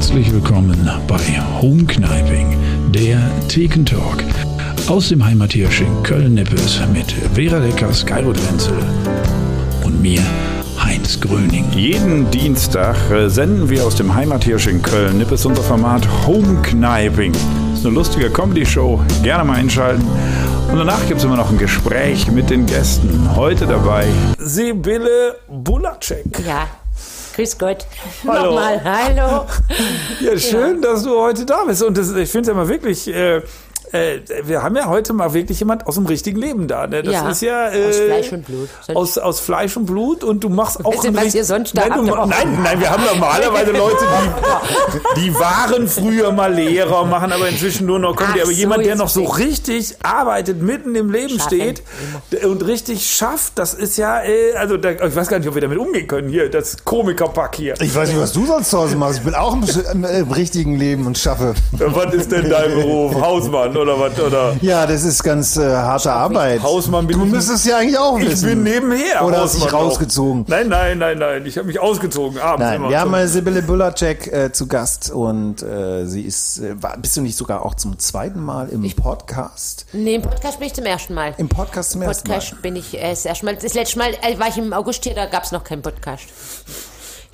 Herzlich willkommen bei Home Kniping, der Thekentalk. Aus dem Heimathirsch in Köln-Nippes mit Vera Leckers, Geiro Wenzel und mir, Heinz Gröning. Jeden Dienstag äh, senden wir aus dem Heimathirsch in Köln-Nippes unser Format Home Kniping. Das ist eine lustige Comedy-Show. Gerne mal einschalten. Und danach gibt es immer noch ein Gespräch mit den Gästen. Heute dabei Sibylle Bulacek. Ja, grüß Gott. Hallo. Nochmal, hallo. Ja, schön, dass du heute da bist. Und das, ich finde es ja mal wirklich. Äh, äh, wir haben ja heute mal wirklich jemand aus dem richtigen Leben da. Ne? Das Ja, ist ja äh, aus Fleisch und Blut. Sonst- Aus, aus Fleisch und Blut und du machst auch einen was ihr sonst da nein, du, nein, nein, wir haben normalerweise Leute, die, die waren früher mal Lehrer, machen aber inzwischen nur noch Comedy. Aber so, jemand, der noch so richtig arbeitet, mitten im Leben Schaffen, steht und richtig schafft, das ist ja, äh, also da, ich weiß gar nicht, ob wir damit umgehen können. Hier, das Komikerpack hier. Ich weiß nicht, was du sonst zu Hause machst. Ich bin auch im, im, im richtigen Leben und schaffe. Was ist denn dein Beruf? Hausmann oder was? Oder? Ja, das ist ganz äh, harte Arbeit. Hausmann bin du ich- müsstest ja eigentlich auch Ich wissen. bin nebenher. Oder hast dich Hausmann auch. rausgezogen? Nein, nein, nein, nein. Ich habe mich ausgezogen. Abends Nein, immer. wir haben mal Sibylle Bulacek äh, zu Gast und äh, sie ist, äh, war, bist du nicht sogar auch zum zweiten Mal im Podcast? Nee, im Podcast bin ich zum ersten Mal. Im Podcast zum Im ersten Mal. Podcast bin ich äh, das erste Mal. Das letzte Mal äh, war ich im August hier, da gab es noch keinen Podcast.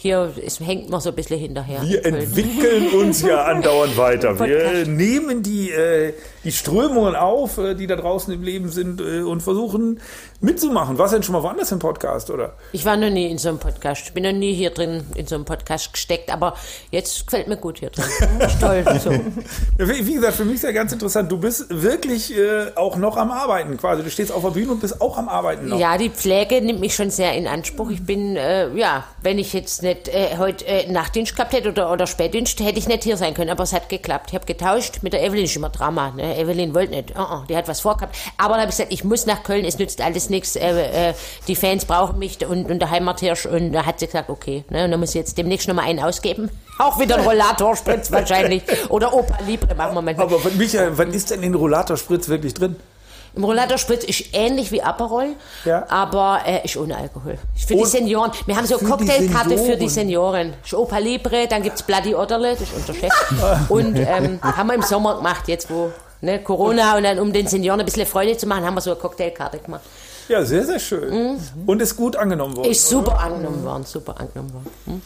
Hier ist, hängt noch so ein bisschen hinterher. Wir entwickeln uns ja andauernd weiter. Wir nehmen die, äh, die Strömungen auf, äh, die da draußen im Leben sind äh, und versuchen mitzumachen. Was denn schon mal woanders im Podcast, oder? Ich war noch nie in so einem Podcast. Ich bin noch nie hier drin in so einem Podcast gesteckt, aber jetzt gefällt mir gut hier drin. Toll. So. Wie gesagt, für mich ist ja ganz interessant. Du bist wirklich äh, auch noch am Arbeiten quasi. Du stehst auf der Bühne und bist auch am Arbeiten noch. Ja, die Pflege nimmt mich schon sehr in Anspruch. Ich bin, äh, ja, wenn ich jetzt nicht äh, heute äh, Nachtdienst gehabt hätte oder, oder Spätdienst, hätte ich nicht hier sein können. Aber es hat geklappt. Ich habe getauscht mit der Evelyn, ist immer Drama. Ne? Evelyn wollte nicht. Oh, oh, die hat was vorgehabt. Aber dann habe ich gesagt, ich muss nach Köln, es nützt alles nichts. Äh, äh, die Fans brauchen mich und, und der Heimathirsch. Und da hat sie gesagt, okay, ne? und dann muss ich jetzt demnächst noch mal einen ausgeben. Auch wieder ein Rollatorspritz wahrscheinlich. Oder Opa Libre machen wir manchmal. Aber Michael, was ist denn in Rollatorspritz wirklich drin? Im Rollatorspritz ist ähnlich wie Aperol, Ja. aber äh, ist ohne Alkohol. Ist für die Und Senioren. Wir haben so die Cocktailkarte für die Senioren. Ist Opa Libre, dann gibt's Bloody Odderle, das ist unser Chef. Und ähm, haben wir im Sommer gemacht, jetzt wo ne, Corona und dann um den Senioren ein bisschen Freude zu machen, haben wir so eine Cocktailkarte gemacht. Ja, sehr, sehr schön. Und ist gut angenommen worden. Mhm. Ist super angenommen worden, super angenommen worden. Hm.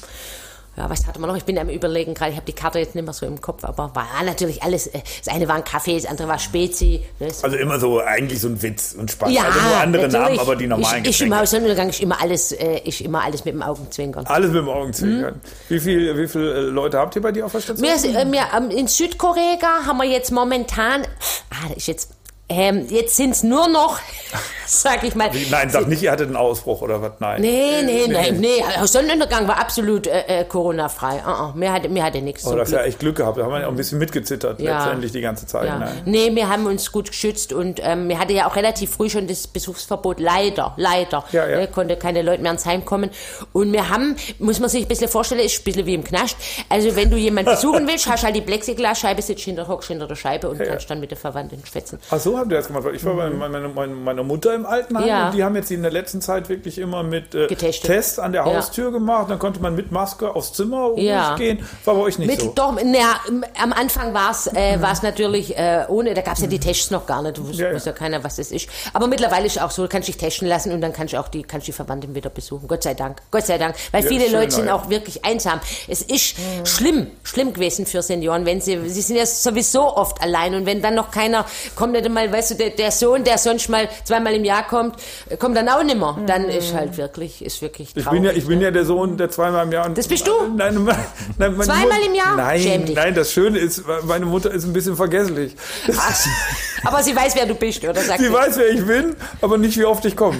Ja, was hatte man noch? Ich bin am überlegen gerade, ich habe die Karte jetzt nicht mehr so im Kopf, aber war natürlich alles, äh, das eine war ein Kaffee, das andere war Spezi. Ne, Also immer so eigentlich so ein Witz und Spaß. also nur andere natürlich. Namen, aber die normalen Ich, ich im. Haussonnenuntergang ist immer alles, äh, ist immer alles mit dem Augenzwinkern. Alles mit dem Augenzwinkern. Mhm. Wie viele wie viel, äh, Leute habt ihr bei dir auf der Station? Wir, äh, wir, ähm, in Südkorea haben wir jetzt momentan, ah, das ist jetzt, ähm, jetzt sind's nur noch, sag ich mal. Nein, sag nicht, ihr hattet einen Ausbruch oder was. Nein. Nee, nee, nee, nee. Sonnenuntergang war absolut äh, äh, Corona-frei. Uh -uh. Mir hatte, mir hatte nichts. Oh, das ist ja Glück. echt Glück gehabt. Da haben wir ja auch ein bisschen mitgezittert, Ja. letztendlich die ganze Zeit. Ja. Ne? Nee, wir haben uns gut geschützt und ähm, wir hatten ja auch relativ früh schon das Besuchsverbot. Leider, leider. Ja, ja. Ne, konnte keine Leute mehr ins Heim kommen. Und wir haben, muss man sich ein bisschen vorstellen, ist ein bisschen wie im Knast. Also wenn du jemanden besuchen willst, hast halt die Plexiglasscheibe, sitzt hinter, hockst hinter der Scheibe und kannst dann mit der Verwandten schwätzen. Ach so habt ihr das gemacht. Ich war bei meiner, meiner, meiner Mutter im Altenheim Mhm. Ja. und die haben jetzt in der letzten Zeit wirklich immer mit äh. Tests an der Ja. Haustür gemacht. Dann konnte man mit Maske aufs Zimmer Ja. gehen. War bei euch nicht Mit, so. Doch, na, am Anfang war es äh, war's natürlich äh, ohne, da gab es ja die Tests noch gar nicht, du wusste Ja, ja. wusste ja keiner, was das ist. Aber mittlerweile ist auch so, du kannst dich testen lassen und dann kannst du auch die, kannst die Verwandten wieder besuchen. Gott sei Dank, Gott sei Dank. Weil Ja, viele schön, Leute sind ja. auch wirklich einsam. Es ist schlimm, schlimm gewesen für Senioren, wenn sie, sie sind ja sowieso oft allein und wenn dann noch keiner kommt, nicht einmal, weißt du, der, der Sohn, der sonst mal zweimal im Jahr kommt, äh, kommt dann auch nimmer. Dann ist halt wirklich, ist wirklich Ich traurig. bin, ja, ich bin ja der Sohn, der zweimal im Jahr. Das bist du? Nein, nein, nein, Zweimal Mut- im Jahr? Schäm Nein, dich. nein, das Schöne ist, meine Mutter ist ein bisschen vergesslich. Ach, aber sie weiß, wer du bist, oder? Sagt Sie sie. weiß, wer ich bin, aber nicht, wie oft ich komme.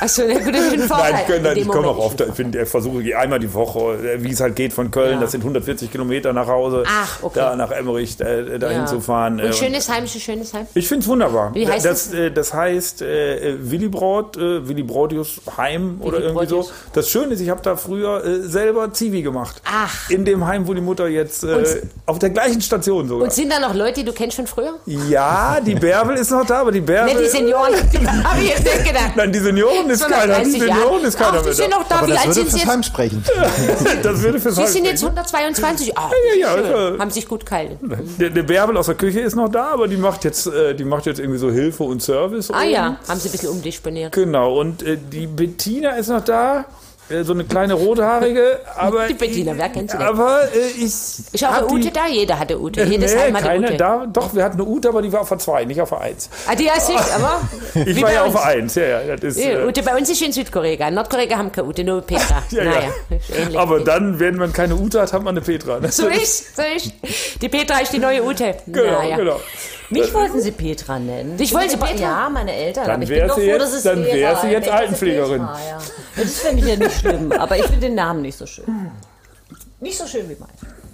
Achso, na gut, das ist ein Vorteil. Nein, ich, dem ich komme auch oft. Ich, bin, ich versuche einmal die Woche, äh, wie es halt geht von Köln. Ja. Das sind 140 Kilometer nach Hause. Ach, okay. Da nach Emmerich äh, dahin Ja. zu fahren. Und schönes Heim ist ein schönes Heim. Ich finde es wunderbar. Wie heißt das? Äh, das heißt äh, Willy Braut, äh, Willy Braudius Heim oder irgendwie Braudius. so. Das Schöne ist, ich habe da früher äh, selber Zivi gemacht. Ach. In dem Heim, wo die Mutter jetzt äh, auf der gleichen Station sogar. Und sind da noch Leute, die du kennst von früher? ja, die Bärbel ist noch da, aber die Bärbel. Ne, die Senioren, habe ich jetzt nicht gedacht. Nein, die Senioren Millionen ist keiner. Die Millionen ist keiner Ach, die sind noch da. Aber Wie das alt würde sind sie jetzt? Sprechen. Das würde fürs Sie sind jetzt 122. Ah, Ja, ja, schön. also- Haben sich gut gehalten. Der, der Bärbel aus der Küche ist noch da, aber die macht jetzt, äh, die macht jetzt irgendwie so Hilfe und Service. Ah oben. ja, haben sie ein bisschen umdisponiert. Genau, und äh, die Bettina ist noch da. Äh, So eine kleine rothaarige, aber. Die Bettina, wer kennt sie nicht? Aber äh, ich. Ist auch eine Ute die- da? Jeder hatte Ute. Jedes nee, Heim keine Ute. da. Doch, wir hatten eine Ute, aber die war auf der 2, nicht auf der 1. Ah, die heißt ich, aber. Ich wie war ja auf der 1, ja, ja. Das ist, Ja, äh, Ute, bei uns ist in Südkorea. In Nordkorea haben keine Ute, nur Petra. ja, naja, ja. Aber dann, wenn man keine Ute hat, hat man eine Petra. So ist, so ist. Die Petra ist die neue Ute. Genau, naja. genau. Mich wollten sie Petra nennen. Dich wollte sie Petra? Ja, meine Eltern. Dann aber ich bin doch sie froh, jetzt- dass es dann Vera wär sie jetzt Altenpflegerin. Petra, ja. Das finde ich ja nicht schlimm, aber ich finde den Namen nicht so schön. Nicht so schön wie mein.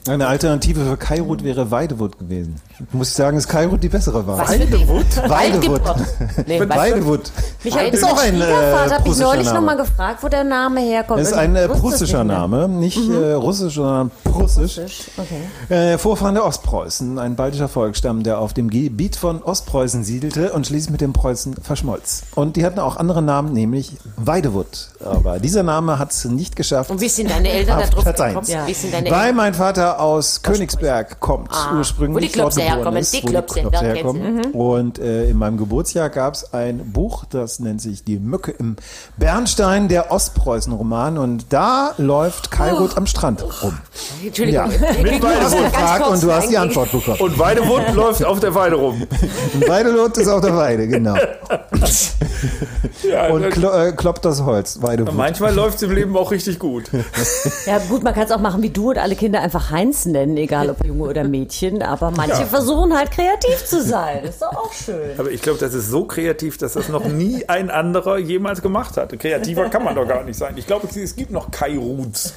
Eine Alternative für Kairut wäre Weidewut gewesen. Muss ich sagen, dass Kairut die bessere die- Weidewut? Weidewut. Nee, was? Weidewut. Mich hat Ist auch ein, äh, mich preußischer neulich nochmal gefragt, wo der Name herkommt. Das ist ein ich äh, prussischer. Name, nicht äh, russisch, sondern prussisch. Okay. Äh, Vorfahren der Ostpreußen, ein baltischer Volksstamm, der auf dem Gebiet von Ostpreußen siedelte und schließlich mit den Preußen verschmolz. Und die hatten auch andere Namen, nämlich Weidewut. Aber dieser Name hat es nicht geschafft. Und wie sind deine Eltern da auf drauf gekommen? eins. Wie sind deine Weil mein Vater aus Königsberg kommt, ursprünglich. wo die geboren herkommen, ist, die Klopse da herkommen. Und äh, in meinem Geburtsjahr gab es ein Buch, das nennt sich Die Mücke im Bernstein, der Ostpreußen-Roman. Und da läuft Kairut am Strand rum. Entschuldigung. Ja. ganz gefragt und du hast die Antwort bekommen. Und Weidewund läuft auf der Weide rum. Und Weidelot ist auf der Weide, genau. Ja, Und das- klo äh, kloppt das Holz, Weidewut. manchmal läuft es im Leben auch richtig gut. Ja gut, man kann es auch machen wie du und alle Kinder einfach Heinz nennen, egal ob Junge oder Mädchen. Aber manche versuchen halt kreativ zu sein. Das ist doch auch schön. Aber ich glaube, das ist so kreativ, dass das noch nie ein anderer jemals gemacht hat. Kreativer kann man doch gar nicht sein. Ich glaube, es gibt noch Kai Ruths.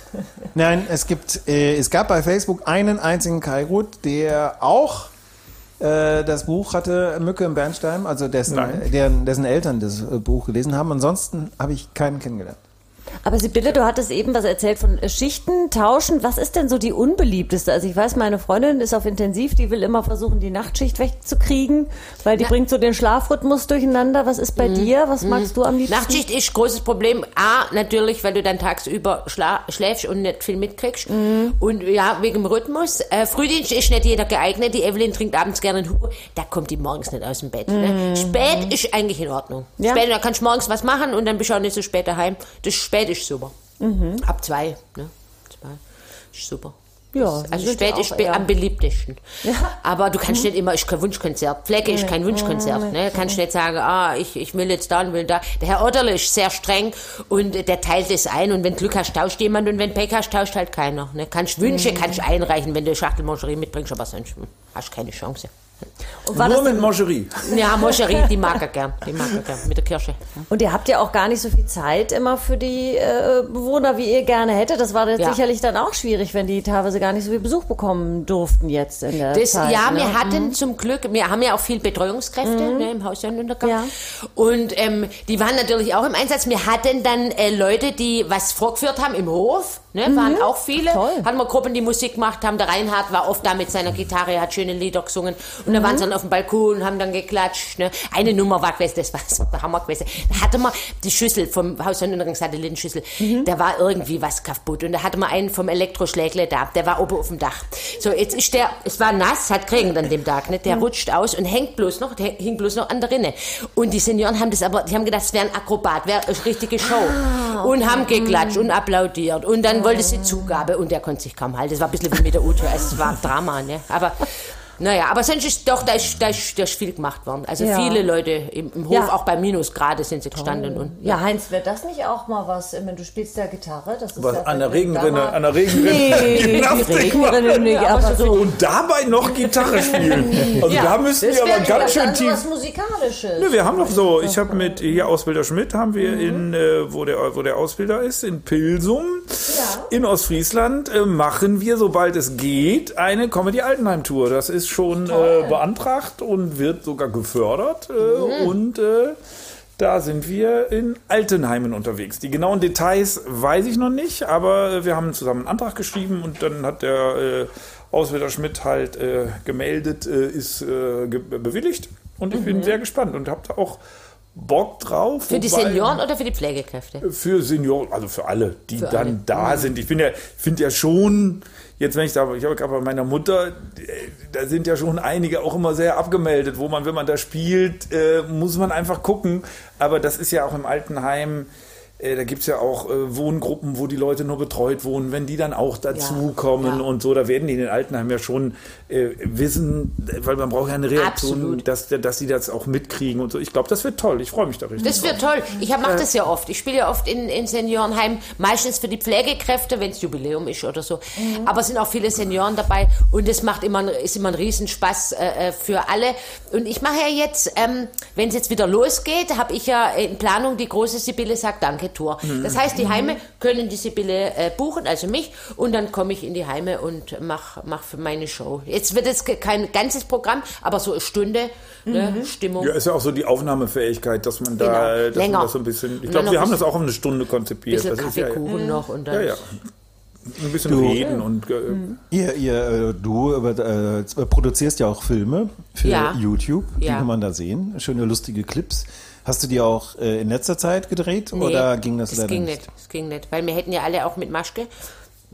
Nein, es gibt, äh, es gab bei Facebook einen einzigen Kairut, der auch äh, das Buch hatte, Mücke im Bernstein, also dessen, deren, dessen Eltern das äh, Buch gelesen haben. Ansonsten habe ich keinen kennengelernt. Aber Sibylle, du hattest eben was erzählt von äh, Schichten, Tauschen. Was ist denn so die unbeliebteste? Also ich weiß, meine Freundin ist auf Intensiv, die will immer versuchen, die Nachtschicht wegzukriegen, weil die bringt so den Schlafrhythmus durcheinander. Was ist bei dir? Was magst du am liebsten? Nachtschicht ist großes Problem. A, natürlich, weil du dann tagsüber schläfst und nicht viel mitkriegst. Mhm. Und ja, wegen dem Rhythmus. Äh, Frühdienst ist nicht jeder geeignet. Die Evelyn trinkt abends gerne einen Hugo. Da kommt die morgens nicht aus dem Bett. Ne? Spät ist eigentlich in Ordnung. Mhm. Ja. Spät, da kannst du morgens was machen und dann bist du auch nicht so spät daheim. Das spät ist super. Mhm. Ab zwei. Ne? Zwei. Ist super. Ja, Also spät ja ist eher- am beliebtesten. Aber du kannst nicht immer, ist kein Wunschkonzert. Pflege ist kein Wunschkonzert. Ne? Kannst nicht sagen, ah, ich, ich will jetzt da und will da. Der Herr Otterle ist sehr streng und der teilt es ein und wenn Glück hast, tauscht jemand und wenn Pech hast, tauscht halt keiner. Ne? Kannst Wünsche, kannst einreichen, wenn du Schachtel Moncherie mitbringst, aber sonst hm, hast keine Chance. Und, war Nur das mit Mangerie. Ja, Moncherie, die mag er gern. Die mag er gern. Mit der Kirsche. und ihr habt ja auch gar nicht so viel Zeit immer für die äh, Bewohner, wie ihr gerne hättet. Das war jetzt Ja. sicherlich dann auch schwierig, wenn die teilweise gar nicht so viel Besuch bekommen durften jetzt in der Das, Zeit. ja, ne? wir hatten zum Glück, wir haben ja auch viel Betreuungskräfte ne, im Haus. Ja. Und ähm, die waren natürlich auch im Einsatz. Wir hatten dann äh, Leute, die was vorgeführt haben im Hof. Ne, waren auch viele. Toll. Hatten wir Gruppen, die Musik gemacht haben. Der Reinhard war oft da mit seiner Gitarre, hat schöne Lieder gesungen. Und da waren sie dann auf dem Balkon und haben dann geklatscht. Ne. Eine Nummer war gewesen, das war so der Hammer gewesen. Da hatte man die Schüssel vom Haus Sonnenuntergang, Satellitenschüssel. Da war irgendwie was kaputt. Und da hatte man einen vom Elektroschlägle da. Der war oben auf dem Dach. So, jetzt ist der, es war nass, hat Regen an dem Tag, ne? Der rutscht aus und hängt bloß noch, der hing bloß noch an der Rinne. Und die Senioren haben das aber, die haben gedacht, es wäre ein Akrobat, wäre eine richtige Show. Und haben geklatscht und applaudiert. Und dann wollte sie Zugabe und der konnte sich kaum halten. Das war ein bisschen wie mit der Ute, es war Drama, ne? Aber, naja, aber sonst ist doch, da ist, da ist, da ist viel gemacht worden. Also Ja. viele Leute im, im Hof, Ja. auch bei Minusgrade sind sie gestanden und, Ja, Heinz, wäre das nicht auch mal was, wenn du spielst ja Gitarre? Das ist Was ja an der Regenrinne, an der Regenrinne Nee, nicht, aber so. Und dabei noch Gitarre spielen. Also da müssten Das wir aber wäre ganz schön tief. was Musikalisches. Ne, wir haben noch so, ich habe mit hier Ausbilder Schmidt haben wir in, äh, wo der wo der Ausbilder ist, in Pilsum in Ostfriesland äh, machen wir, sobald es geht, eine Comedy Altenheim Tour. Das ist schon äh, beantragt und wird sogar gefördert äh, und äh, da sind wir in Altenheimen unterwegs. Die genauen Details weiß ich noch nicht, aber wir haben zusammen einen Antrag geschrieben und dann hat der äh, Ausbilder Schmidt halt äh, gemeldet, äh, ist äh, bewilligt und ich bin sehr gespannt und habe auch Bock drauf. Für die Senioren oder für die Pflegekräfte? Für Senioren, also für alle, die Für dann alle. Mhm. da sind. Ich bin ja, finde ja schon, jetzt wenn ich da, ich habe gerade bei meiner Mutter, da sind ja schon einige auch immer sehr abgemeldet, wo man, wenn man da spielt, äh, muss man einfach gucken. Aber das ist ja auch im Altenheim. Äh, Da gibt es ja auch äh, Wohngruppen, wo die Leute nur betreut wohnen. Wenn die dann auch dazukommen Ja. und so, da werden die in den Altenheimen ja schon äh, wissen, weil man braucht ja eine Reaktion, Absolut. dass, dass sie das auch mitkriegen und so. Ich glaube, das wird toll. Ich freue mich da richtig. Das wird toll. Ich mache das ja oft. Ich spiele ja oft in, in Seniorenheim, meistens für die Pflegekräfte, wenn es Jubiläum ist oder so. Aber es sind auch viele Senioren dabei und es macht immer, ist immer ein Riesenspaß äh, äh, für alle. Und ich mache ja jetzt, ähm, wenn es jetzt wieder losgeht, habe ich ja in Planung die große Sibylle sagt Danke Tour. Das heißt, die Heime können die Sibylle äh, buchen, also mich, und dann komme ich in die Heime und mache mach für meine Show. Jetzt wird es ke- kein ganzes Programm, aber so eine Stunde ne, Stimmung. Ja, ist ja auch so die Aufnahmefähigkeit, dass man da, Genau. dass man Länger. das so ein bisschen. Ich glaube, wir haben ein das auch auf eine Stunde konzipiert. bisschen Das ist ja, Kaffeekuchen noch und dann. ja, ja. Ein bisschen Du- reden und äh, Ihr, ihr, äh, du äh, äh, produzierst ja auch Filme für Ja. YouTube, die Ja. kann man da sehen. Schöne, lustige Clips. Hast du die auch äh, in letzter Zeit gedreht oder ging das, das leider ging nicht? nicht. Das ging nicht, weil wir hätten ja alle auch mit Maske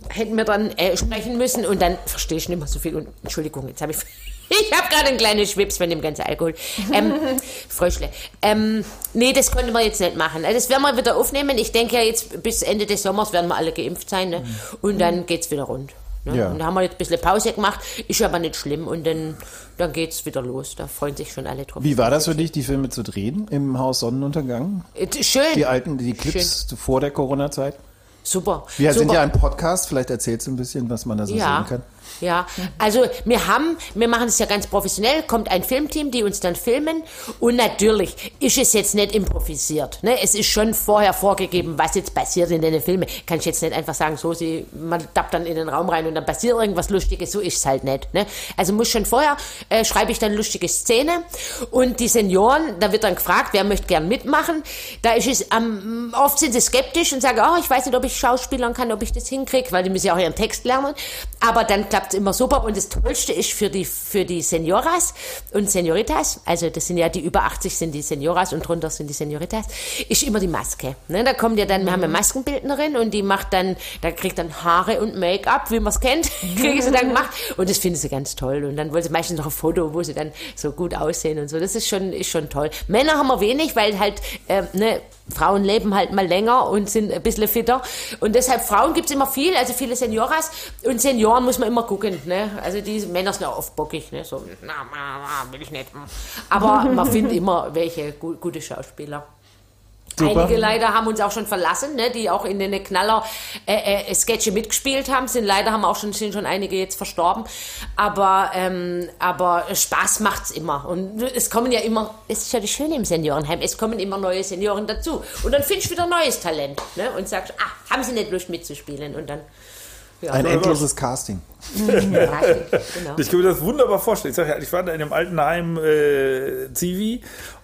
hätten wir dann äh, sprechen müssen und dann verstehe ich nicht mehr so viel. Und Entschuldigung, jetzt habe ich ich habe gerade einen kleinen Schwips von dem ganzen Alkohol. Ähm, Fröschle. Ähm, nee, das konnte man jetzt nicht machen. Also Das werden wir wieder aufnehmen. Ich denke ja jetzt bis Ende des Sommers werden wir alle geimpft sein ne? und dann geht's wieder rund. Ne? Ja. Und da haben wir jetzt ein bisschen Pause gemacht. Ist aber nicht schlimm und dann, dann geht's wieder los. Da freuen sich schon alle drauf. Wie war das für dich, die Filme zu drehen im Haus Sonnenuntergang? Äh, Schön. Die alten, die Clips vor der Corona-Zeit? Super. Wir sind Super. ja ein Podcast, vielleicht erzählst du ein bisschen, was man da so ja, sehen kann. Ja, also wir haben, wir machen es ja ganz professionell, kommt ein Filmteam, die uns dann filmen und natürlich ist es jetzt nicht improvisiert. Ne? Es ist schon vorher vorgegeben, was jetzt passiert in den Filmen. Kann ich jetzt nicht einfach sagen, so, sie, man tappt dann in den Raum rein und dann passiert irgendwas Lustiges, so ist es halt nicht. Ne? Also muss schon vorher, äh, schreibe ich dann lustige Szene und die Senioren, da wird dann gefragt, wer möchte gern mitmachen. Da ist es, am oft sind sie skeptisch und sagen, oh, ich weiß nicht, ob ich schauspielern kann, ob ich das hinkriege, weil die müssen ja auch ihren Text lernen. Aber dann klappt es immer super. Und das Tollste ist für die, für die Senioras und Senioritas, also das sind ja die über 80 sind die Senioras und drunter sind die Senioritas, ist immer die Maske. Ne? Da kommt ja dann, wir haben eine Maskenbildnerin und die macht dann, da kriegt dann Haare und Make-up, wie man es kennt, kriegen sie dann gemacht. Und das finden sie ganz toll. Und dann wollen sie meistens noch ein Foto, wo sie dann so gut aussehen und so. Das ist schon, ist schon toll. Männer haben wir wenig, weil halt, äh, ne, Frauen leben halt mal länger und sind ein bisschen fitter. Und deshalb, Frauen gibt's immer viel, also viele Senioras. Und Senioren muss man immer gucken. Ne? Also die Männer sind ja oft bockig. Ne? So, na, na, na, will ich nicht. Aber man findet immer welche gu gute Schauspieler. Super. Einige leider haben uns auch schon verlassen, ne, die auch in den Knaller äh, äh, Sketche mitgespielt haben. Sind leider haben auch schon sind schon einige jetzt verstorben. Aber ähm, aber Spaß macht's immer und es kommen ja immer. Es ist ja das Schöne im Seniorenheim. Es kommen immer neue Senioren dazu und dann findest du wieder neues Talent ne, und sagst, ah, haben sie nicht Lust mitzuspielen und dann ja, Ein endloses Casting. genau. Ich kann mir das wunderbar vorstellen. Ich, sag ja, ich war da in einem Altenheim äh, Zivi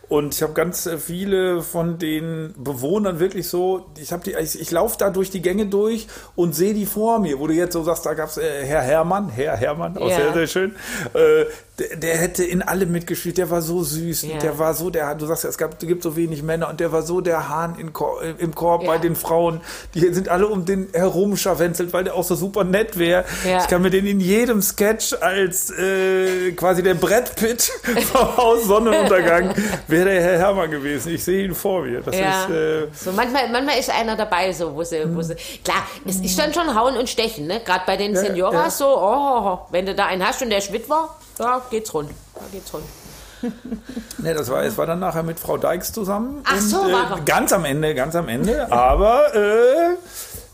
und ich habe ganz äh, viele von den Bewohnern wirklich so, ich habe die, ich, ich laufe da durch die Gänge durch und sehe die vor mir, wo du jetzt so sagst, da gab's äh, Herr Hermann, Herr Hermann, auch Ja. sehr, sehr schön. Äh, der, der hätte in allem mitgespielt, der war so süß, Ja. der war so, der, du sagst ja, es gab, gibt so wenig Männer und der war so der Hahn in Kor, äh, im Korb Ja. bei den Frauen, die sind alle um den herum scharwenzelt, weil der auch so super nett wäre. Ja. Ich kann mir den in jedem Sketch als äh, quasi der Brett Pitt vom Haus Sonnenuntergang wäre der Herr Hermann gewesen. Ich sehe ihn vor mir. Das Ja. ist äh, so manchmal, manchmal ist einer dabei, so wo sie, wo sie. Klar, es ist dann schon Hauen und Stechen, ne? Gerade bei den Senioras ja. so, oh, wenn du da einen hast und der ist Witwer, da geht's rund. Da geht's rund. Ne, das war, es war dann nachher mit Frau Dykes zusammen. Ach so, und, war äh. Ganz am Ende, ganz am Ende. Aber äh,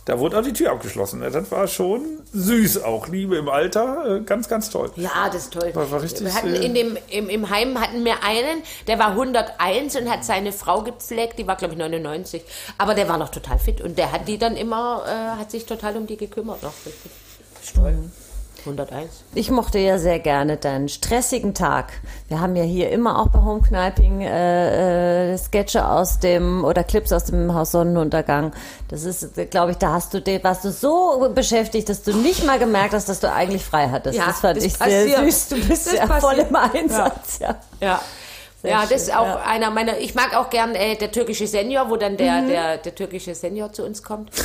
da wurde auch die Tür abgeschlossen. Das war schon süß auch. Liebe im Alter. Äh, ganz, ganz toll. Ja, das ist toll. War- war richtig, wir hatten äh, in dem, im, Im Heim hatten wir einen, der war 101 und hat seine Frau gepflegt, die war, glaube ich, 99. Aber der war noch total fit und der hat die dann immer, äh, hat sich total um die gekümmert. Noch richtig. Ist toll. 101. Ich mochte ja sehr gerne deinen stressigen Tag. Wir haben ja hier immer auch bei Homekniping äh, äh, Sketche aus dem oder Clips aus dem Haus Sonnenuntergang. Das ist, glaube ich, da hast du, warst du so beschäftigt, dass du nicht mal gemerkt hast, dass du eigentlich frei hattest. Ja, das fand ich passiert. sehr süß. Du bist Das ja passiert. voll im Einsatz. Ja. Ja. Ja, das ist auch ja. einer meiner, ich mag auch gern äh, der türkische Senior, wo dann der, der, der türkische Senior zu uns kommt.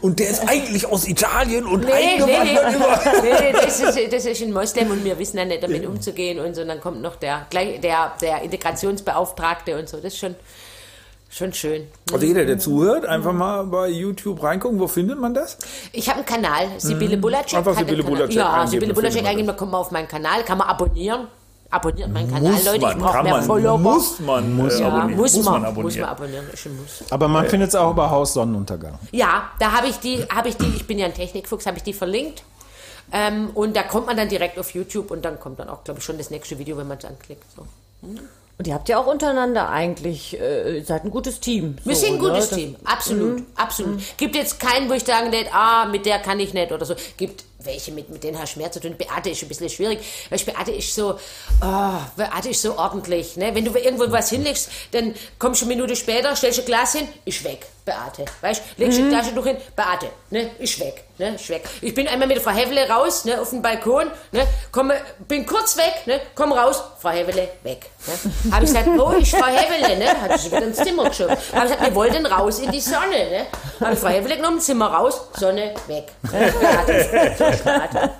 Und der ist eigentlich aus Italien und Nee, nee, nee, eingewandert über... nee, das ist, das ist ein Moslem und wir wissen ja nicht damit umzugehen und so. Und dann kommt noch der, der, der Integrationsbeauftragte und so. Das ist schon, schon schön. Also jeder, der zuhört, einfach mal bei YouTube reingucken. Wo findet man das? Ich habe einen Kanal, Sibylle Bulacek. Mhm. Einfach hat einen Sibylle. Bulacek Ja, Sibylle Bulacek eingeben, dann kommt man auf meinen Kanal, kann man abonnieren. Abonniert meinen Kanal, Muss Leute, man, ich brauche mehr man, Follower. muss man, muss, ja, abonnieren. muss, man, abonnieren. muss man abonnieren, Muss. Aber man findet es auch über Haus Sonnenuntergang. Ja, da habe ich die, habe ich die, ich bin ja ein Technikfuchs, habe ich die verlinkt. Ähm, und da kommt man dann direkt auf YouTube und dann kommt dann auch, glaube ich, schon das nächste Video, wenn man es anklickt. So. Und ihr habt ja auch untereinander eigentlich, äh, ihr seid ein gutes Team. Wir so, sind ein gutes ne? Team, absolut, absolut. Gibt jetzt keinen, wo ich sagen nicht, ah, mit der kann ich nicht oder so. Gibt welche, mit, mit denen hast du mehr zu tun. Beate ist ein bisschen schwierig, weil Beate ist so, oh, Beate ist so ordentlich. Ne? Wenn du irgendwo was hinlegst, dann kommst du eine Minute später, stellst ein Glas hin, ist weg, Beate. Weißt legst Mhm. die Tasche durch hin, Beate, ne? ist weg, ne? ist weg. Ich bin einmal mit der Frau Hevele raus, ne? auf dem Balkon, ne? komme, bin kurz weg, ne? komm raus, Frau Hevele, weg. Ne? Habe ich gesagt, wo ist Frau Hevele? Ne? Hat sie wieder ins Zimmer geschoben. Habe ich gesagt, wir wollten raus in die Sonne. Ne? Habe ich Frau Hevele genommen, Zimmer raus, Sonne, weg. Ne? Beate, so Beate.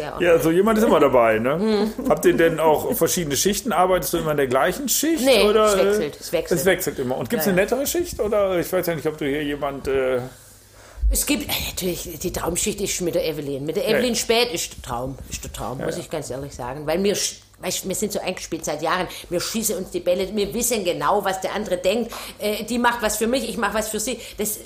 Sehr ordentlich. Ja, so jemand ist immer dabei, ne? Habt ihr denn auch verschiedene Schichten? Arbeitest du immer in der gleichen Schicht? Nee, oder, es äh, wechselt, es wechselt. Es wechselt immer. Und gibt es Ja, eine ja. nettere Schicht? Oder ich weiß ja nicht, ob du hier jemand. Äh, Es gibt äh, natürlich, die Traumschicht ist mit der Evelyn. Mit der Evelyn Spät ist der Traum, ist der Traum, muss ich ganz ehrlich sagen. Weil wir, sch- weißt, wir sind so eingespielt seit Jahren, wir schießen uns die Bälle, wir wissen genau, was der andere denkt. Äh, die macht was für mich, ich mache was für sie. Das,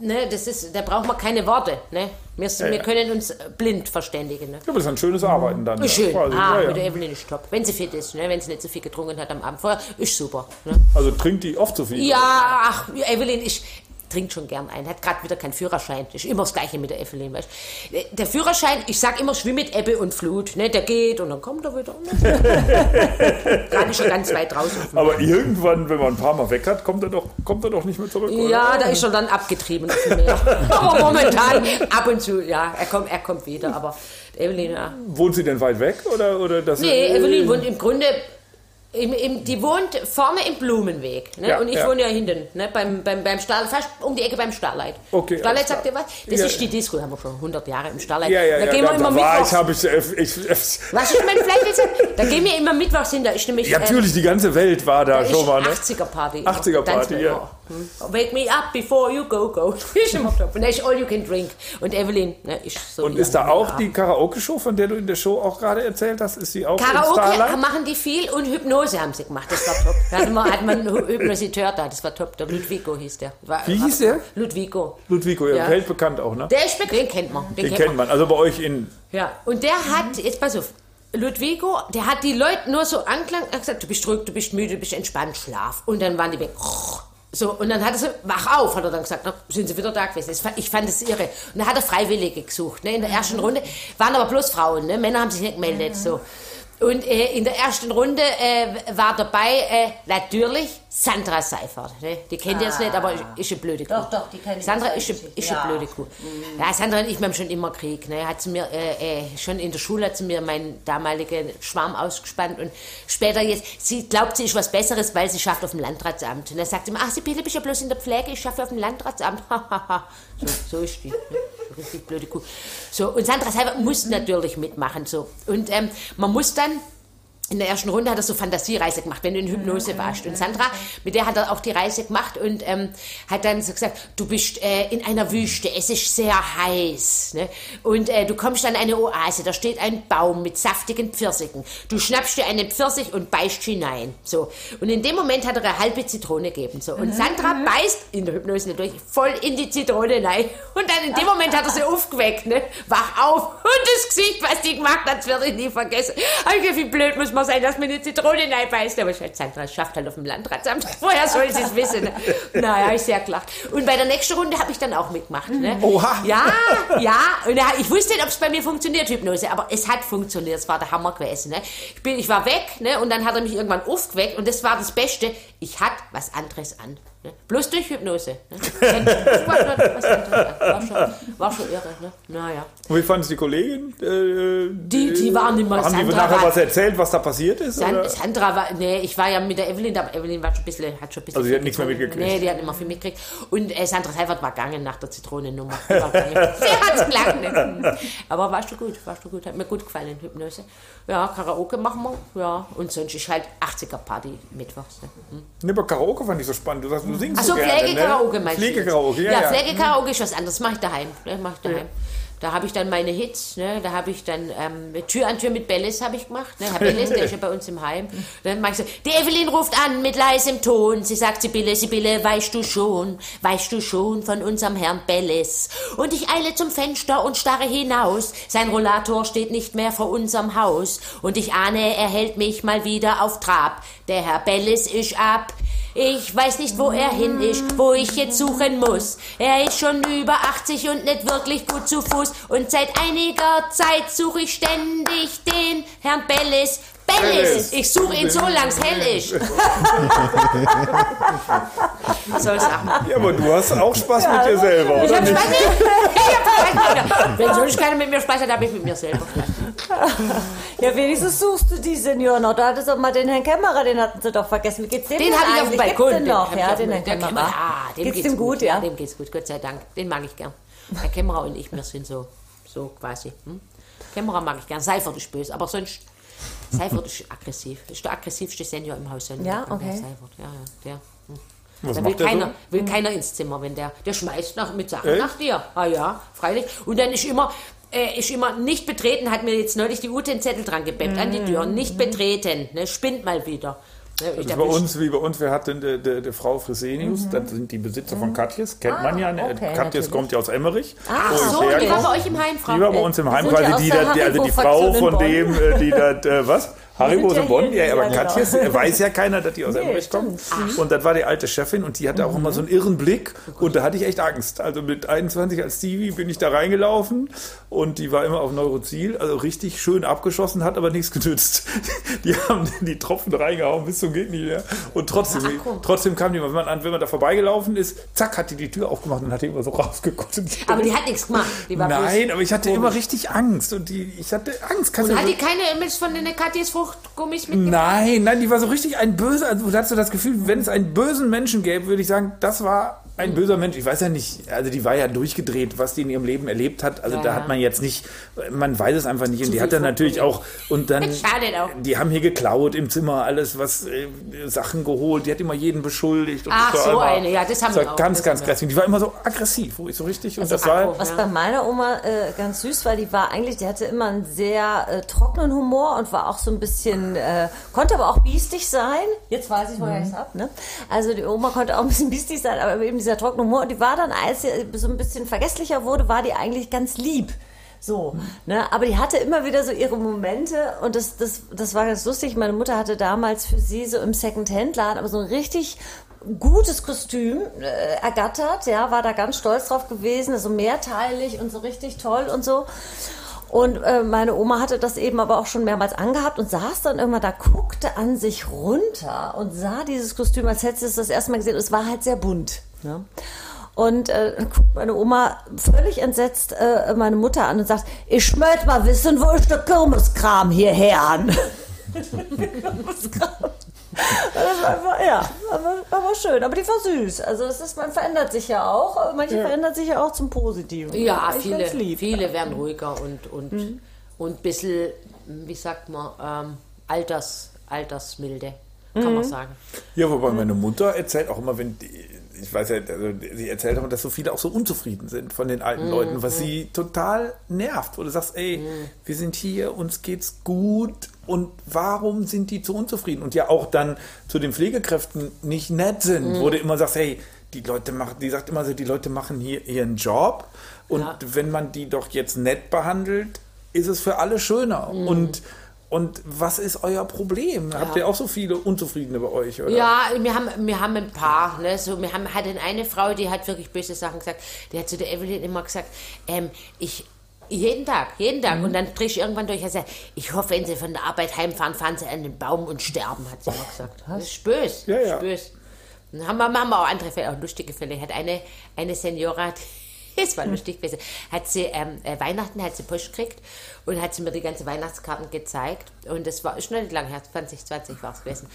ne, das ist, da braucht man keine Worte. Ne? Wir, sind- wir ja. können uns blind verständigen. Ne? ja, aber das ist ein schönes Arbeiten dann. Ist ja, schön. quasi. ah, ja, mit der ja. Evelyn ist top. Wenn sie fit ist, ne? wenn sie nicht so viel getrunken hat am Abend vorher, ist super. Ne? Also trinkt die oft so viel? Ja, ach, Evelyn, ich trinkt schon gern ein, hat gerade wieder keinen Führerschein. Das ist immer das Gleiche mit der Evelyn, weißt. Der Führerschein, ich sag immer, schwimm mit Ebbe und Flut, ne? Der geht und dann kommt er wieder. Gerade schon ganz weit draußen. Aber irgendwann, wenn man ein paar Mal weg hat, kommt er doch, kommt er doch nicht mehr zurück. oder? Ja, da ist er dann abgetrieben auf dem Meer. Aber momentan ab und zu, ja, er kommt, er kommt wieder. Aber Evelyn, ja. Wohnt sie denn weit weg? Oder, oder das Nee, Evelyn wohnt im Grunde. Im, im, die wohnt vorne im Blumenweg. Ne? Ja, und ich ja. wohne ja hinten, ne? beim, beim, beim Starlight, fast um die Ecke beim Starlight. Okay, Starlight sagt ihr was? Das Ja. ist die Disco, haben wir schon 100 Jahre im Starlight. Ja, ja, da gehen wir da, immer da mittwochs. ich, habe ich, äh, ich, ich, Was ist mein Fleisch Da gehen wir immer mittwochs hin, da ist nämlich. ja, natürlich, die ganze Welt war da äh, schon mal, ne? 80er Party. 80er Party, ja. Hm. Wake me up before you go, go. Und da ist all you can drink. Und Evelyn, ne, ist so. Und ist da auch Abend. die Karaoke-Show, von der du in der Show auch gerade erzählt hast, ist sie auch Karaoke machen die viel und Hypnose haben sie gemacht. Das war top. Da hatten wir, hatten wir einen Hy- Hypnositeur da, das war top. Der Ludwigo hieß der. War, Wie hieß der? Ludwigo. Ludwigo, ja, Ja. weltbekannt auch, ne? Der ist bekannt, den kennt man. Den kennt man. Also bei euch in. Ja. Und der hat, jetzt pass auf, Ludwigo, der hat die Leute nur so anklang, er hat gesagt, du bist ruhig, du bist müde, du bist entspannt, schlaf. Und dann waren die weg. So, und dann hat er so, wach auf, hat er dann gesagt, na, sind sie wieder da gewesen. Ich fand das irre. Und dann hat er Freiwillige gesucht. Ne? In der ersten Runde waren aber bloß Frauen, ne? Männer haben sich nicht gemeldet. So. Und äh, in der ersten Runde äh, war dabei äh, natürlich Sandra Seifert. Ne? Die kennt ihr jetzt nicht, aber ist eine blöde Kuh. Doch, doch, die kenn ich. Sandra ist eine, ist eine Ja. blöde Kuh. Ja, Sandra und ich, haben schon immer Krieg. Ne? Hat sie mir, äh, äh, schon in der Schule hat sie mir meinen damaligen Schwarm ausgespannt und später jetzt, sie glaubt, sie ist was Besseres, weil sie schafft auf dem Landratsamt. Und dann sagt sie mir, ach, Sibylle, bist ja bloß in der Pflege, ich schaffe auf dem Landratsamt. so, so ist die. Ne? Richtig blöde Kuh. So, und Sandra selber muss natürlich mitmachen. So. Und ähm, man muss dann in der ersten Runde hat er so Fantasiereise gemacht, wenn du in Hypnose warst. Und Sandra, mit der hat er auch die Reise gemacht und ähm, hat dann so gesagt, du bist äh, in einer Wüste, es ist sehr heiß. Ne? Und äh, du kommst an eine Oase, da steht ein Baum mit saftigen Pfirsichen. Du schnappst dir einen Pfirsich und beißt hinein. So. Und in dem Moment hat er eine halbe Zitrone gegeben. So. Und Sandra beißt in der Hypnose natürlich voll in die Zitrone rein. Und dann in dem Moment hat er sie aufgeweckt. Ne? Wach auf. Und das Gesicht, was die gemacht hat, das werde ich nie vergessen. Also, wie blöd muss man sein, dass man eine Zitrone reinbeißt. Aber ich halt, Sandra es schafft halt auf dem Landratsamt. Woher soll sie es wissen? Ne? Naja, ich sehr gelacht. Und bei der nächsten Runde habe ich dann auch mitgemacht. Ne? Oha. Ja, ja. Und ja, ich wusste nicht, ob es bei mir funktioniert, Hypnose, aber es hat funktioniert. Es war der Hammer gewesen. Ne? Ich, bin, ich war weg ne? und dann hat er mich irgendwann aufgeweckt und das war das Beste. Ich hatte was anderes an. Ne? Bloß durch Hypnose. Ne? War, war, schon, war schon irre. Ne? Naja. Und wie fand es die Kollegin? Äh, Die- die waren immer- Haben die Sandra nachher war- was erzählt, was da passiert ist? San? Sandra war, nee, ich war ja mit der Evelyn, aber Evelyn war schon ein bisschen, hat schon ein bisschen. Also sie hat nichts mehr mitgekriegt. Nee, die hat immer viel mitgekriegt. Und äh, Sandra Seifert war gegangen nach der Zitronennummer. Die war sie hat's gelangt. Aber warst du gut, warst du gut. Hat mir gut gefallen Hypnose. Ja, Karaoke machen wir. Ja, und sonst ist halt 80er-Party mittwochs. Ne? Hm. Nee, aber Karaoke fand ich so spannend. Du sagst, du singst Achso, so gerne, Pflegekaraoke ne? meinst du? Pflegekaraoke, ja. Ja, ja. Pflegekaraoke ist was anderes. Mache ich daheim. Ne? Mach ich daheim. Da habe ich dann meine Hits, ne? da habe ich dann ähm, Tür an Tür mit Bellis habe ich gemacht. Ne? Herr Bellis, der ist ja bei uns im Heim. Dann mache ich so, die Evelyn ruft an mit leisem Ton. Sie sagt, Sibylle, Sibylle, weißt du schon, weißt du schon von unserem Herrn Bellis. Und ich eile zum Fenster und starre hinaus. Sein Rollator steht nicht mehr vor unserem Haus. Und ich ahne, er hält mich mal wieder auf Trab. Der Herr Bellis ist ab. Ich weiß nicht, wo er hin ist, wo ich jetzt suchen muss. Er ist schon über 80 und nicht wirklich gut zu Fuß. Und seit einiger Zeit suche ich ständig den Herrn Bellis. Bellis! Ich suche ihn so lang's hell ist. Was soll ich sagen? Ja, aber du hast auch Spaß mit dir selber, Ich oder hab nicht? Spaß mit, ich hab Spaß mit mir. Wenn sonst keiner mit mir Spaß hat, habe ich mit mir selber Spaß. Ja, wenigstens suchst du die Senioren noch. Da hattest du auch mal den Herrn Kämmerer, den hatten sie doch vergessen. Wie geht's dem Den habe ich auf dem? Balkon. Gibt's den noch, ja, den Herrn der Kämmerer. Ah, dem geht's, geht's, dem gut, ja? Dem geht's gut, Gott sei Dank. Den mag ich gern. Herr Kämmerer und ich, wir sind so, so quasi. Hm? Kämmerer mag ich gern. Seifert ist böse, aber sonst. Seifert ist aggressiv. Ist der aggressivste Senior im Haus. Ja, okay. Der Seifert, ja, ja. Der, hm. Was Da will macht der keiner, so? will keiner ins Zimmer, wenn der, der schmeißt nach, mit Sachen Echt? nach dir. Ah ja, freilich. Und dann ist immer, äh, ist immer nicht betreten, hat mir jetzt neulich die Ute einen Zettel dran gebeppt an die Tür. Nicht betreten, ne, spinnt mal wieder. Ne, Das da bei uns, wie bei uns, wir hatten die, die, die Frau Fresenius, das sind die Besitzer von Katjes, kennt man ja. Ne? Mhm. Ah, okay, Katjes natürlich. kommt ja aus Emmerich. Ach so, die war bei euch im Heim, Frau. Die war bei uns im Heim sind ja quasi, die, die, also die Frau von dem, äh, die da, äh, was? Haribo sind Bonn? ja aber hier, ja, Katjes genau. weiß ja keiner, dass die aus Emmerich kommt. Und das war die alte Chefin und die hatte auch immer so einen irren Blick und da hatte ich echt Angst. Also mit 21 als Stevie bin ich da reingelaufen und die war immer auf Neurozil, also richtig schön abgeschossen, hat aber nichts genützt. Die haben die Tropfen reingehauen bis zum geht nicht mehr. Und trotzdem, trotzdem kam die wenn man, an- wenn man da vorbeigelaufen ist, zack, hat die die Tür aufgemacht und hat die immer so rausgeguckt. Aber die hat nichts gemacht. Die war Nein, aber ich hatte komisch. immer richtig Angst und die, ich hatte Angst. Kannst Und hat die keine Image von den Katjes Fruchtgummis mitgebracht? Nein, nein, die war so richtig ein böser. Also, du hast so das Gefühl, wenn es einen bösen Menschen gäbe, würde ich sagen, das war ein böser Mensch. Ich weiß ja nicht, also die war ja durchgedreht, was die in ihrem Leben erlebt hat. Also Ja, da hat man jetzt nicht, man weiß es einfach nicht. Und die hat dann natürlich auch, und dann, auch. die haben hier geklaut im Zimmer, alles was, äh, Sachen geholt. Die hat immer jeden beschuldigt. Und Ach, so immer- eine, ja, das haben das wir war auch, ganz, das ganz aggressiv. Die war immer so aggressiv, wo ich so richtig, und das Akku. war, Was Ja. bei meiner Oma äh, ganz süß war, die war eigentlich, die hatte immer einen sehr äh, trockenen Humor und war auch so ein bisschen, äh, konnte aber auch biestig sein. Jetzt weiß ich, woher ich es hab, ne? Also die Oma konnte auch ein bisschen biestig sein, aber eben dieser trockene Humor. Und die war dann, als sie so ein bisschen vergesslicher wurde, war die eigentlich ganz lieb. So, ne? Aber die hatte immer wieder so ihre Momente und das, das, das war ganz lustig. Meine Mutter hatte damals für sie so im Second-Hand-Laden aber so ein richtig gutes Kostüm äh, ergattert, ja, war da ganz stolz drauf gewesen, so mehrteilig und so richtig toll und so. Und äh, meine Oma hatte das eben aber auch schon mehrmals angehabt und saß dann immer da, guckte an sich runter und sah dieses Kostüm, als hätte sie es das erste Mal gesehen. Und es war halt sehr bunt. Ne? Und äh, dann guckt meine Oma völlig entsetzt äh, meine Mutter an und sagt, ich möchte mal wissen, wo ist der Kirmeskram hierher an? Kirmeskram. Das war einfach, ja, aber, aber schön. Aber die war süß. Also es ist, man verändert sich ja auch. Manche verändert sich ja auch zum Positiven. Ja, Ich viele, viele werden ruhiger und und Mhm. und ein bisschen, wie sagt man, ähm, Alters, Altersmilde, kann man Mhm. sagen. Ja, wobei meine Mutter erzählt auch immer, wenn die, ich weiß ja, also sie erzählt immer, dass so viele auch so unzufrieden sind von den alten Leuten, was sie total nervt, wo du sagst, ey, wir sind hier, uns geht's gut und warum sind die so unzufrieden? Und ja auch dann zu den Pflegekräften nicht nett sind, wo du immer sagst, hey, die Leute machen, die sagt immer so, die Leute machen hier ihren Job und Ja. wenn man die doch jetzt nett behandelt, ist es für alle schöner. Und und was ist euer Problem? Habt ihr auch so viele Unzufriedene bei euch? Oder? Ja, wir haben, wir haben ein paar. Ne? So, wir haben hatten eine Frau, die hat wirklich böse Sachen gesagt. Die hat zu der Evelyn immer gesagt, ähm, ich jeden Tag, jeden Tag. Mhm. Und dann dreh ich irgendwann durch. Also, ich hoffe, wenn sie von der Arbeit heimfahren, fahren sie an den Baum und sterben, hat sie immer gesagt. Das ist böse. Ja, ja. Dann haben wir, haben wir auch andere Fälle, auch lustige Fälle. Hat eine, eine Seniora, es war lustig gewesen, hat sie, ähm, äh, Weihnachten hat sie Post gekriegt und hat sie mir die ganzen Weihnachtskarten gezeigt. Und das war schon nicht lang her, 2020 war es gewesen.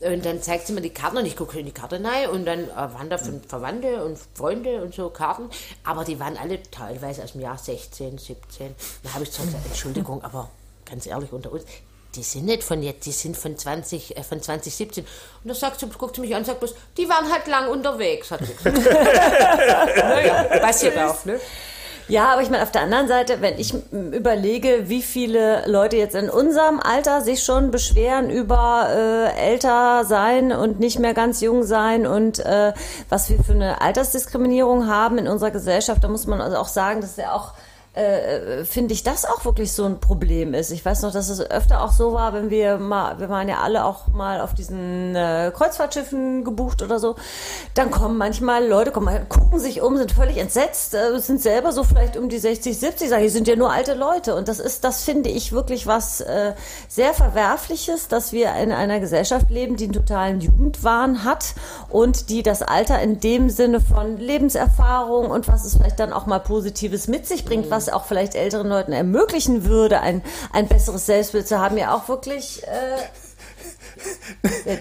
Und dann zeigt sie mir die Karten und ich gucke in die Karte rein und dann äh, waren da von Verwandte und Freunde und so Karten, aber die waren alle teilweise aus dem Jahr 16, 17. Da habe ich gesagt, Entschuldigung, aber ganz ehrlich unter uns, die sind nicht von jetzt, die sind von 20, äh, von 2017. Und da sagt sie, guckt sie mich an und sagt bloß, die waren halt lang unterwegs, hat sie gesagt. naja, passiert auch, ne? Ja, aber ich meine, auf der anderen Seite, wenn ich überlege, wie viele Leute jetzt in unserem Alter sich schon beschweren über äh, älter sein und nicht mehr ganz jung sein und äh, was wir für eine Altersdiskriminierung haben in unserer Gesellschaft, da muss man also auch sagen, dass ja auch äh, finde ich, das auch wirklich so ein Problem ist. Ich weiß noch, dass es öfter auch so war, wenn wir mal, wir waren ja alle auch mal auf diesen äh, Kreuzfahrtschiffen gebucht oder so, dann kommen manchmal Leute, kommen, gucken sich um, sind völlig entsetzt, äh, sind selber so vielleicht um die 60, 70, sagen, hier sind ja nur alte Leute. Und das ist, das finde ich wirklich was äh, sehr Verwerfliches, dass wir in einer Gesellschaft leben, die einen totalen Jugendwahn hat und die das Alter in dem Sinne von Lebenserfahrung und was es vielleicht dann auch mal Positives mit sich bringt, was auch vielleicht älteren Leuten ermöglichen würde, ein, ein besseres Selbstbild zu haben, ja auch wirklich. Äh,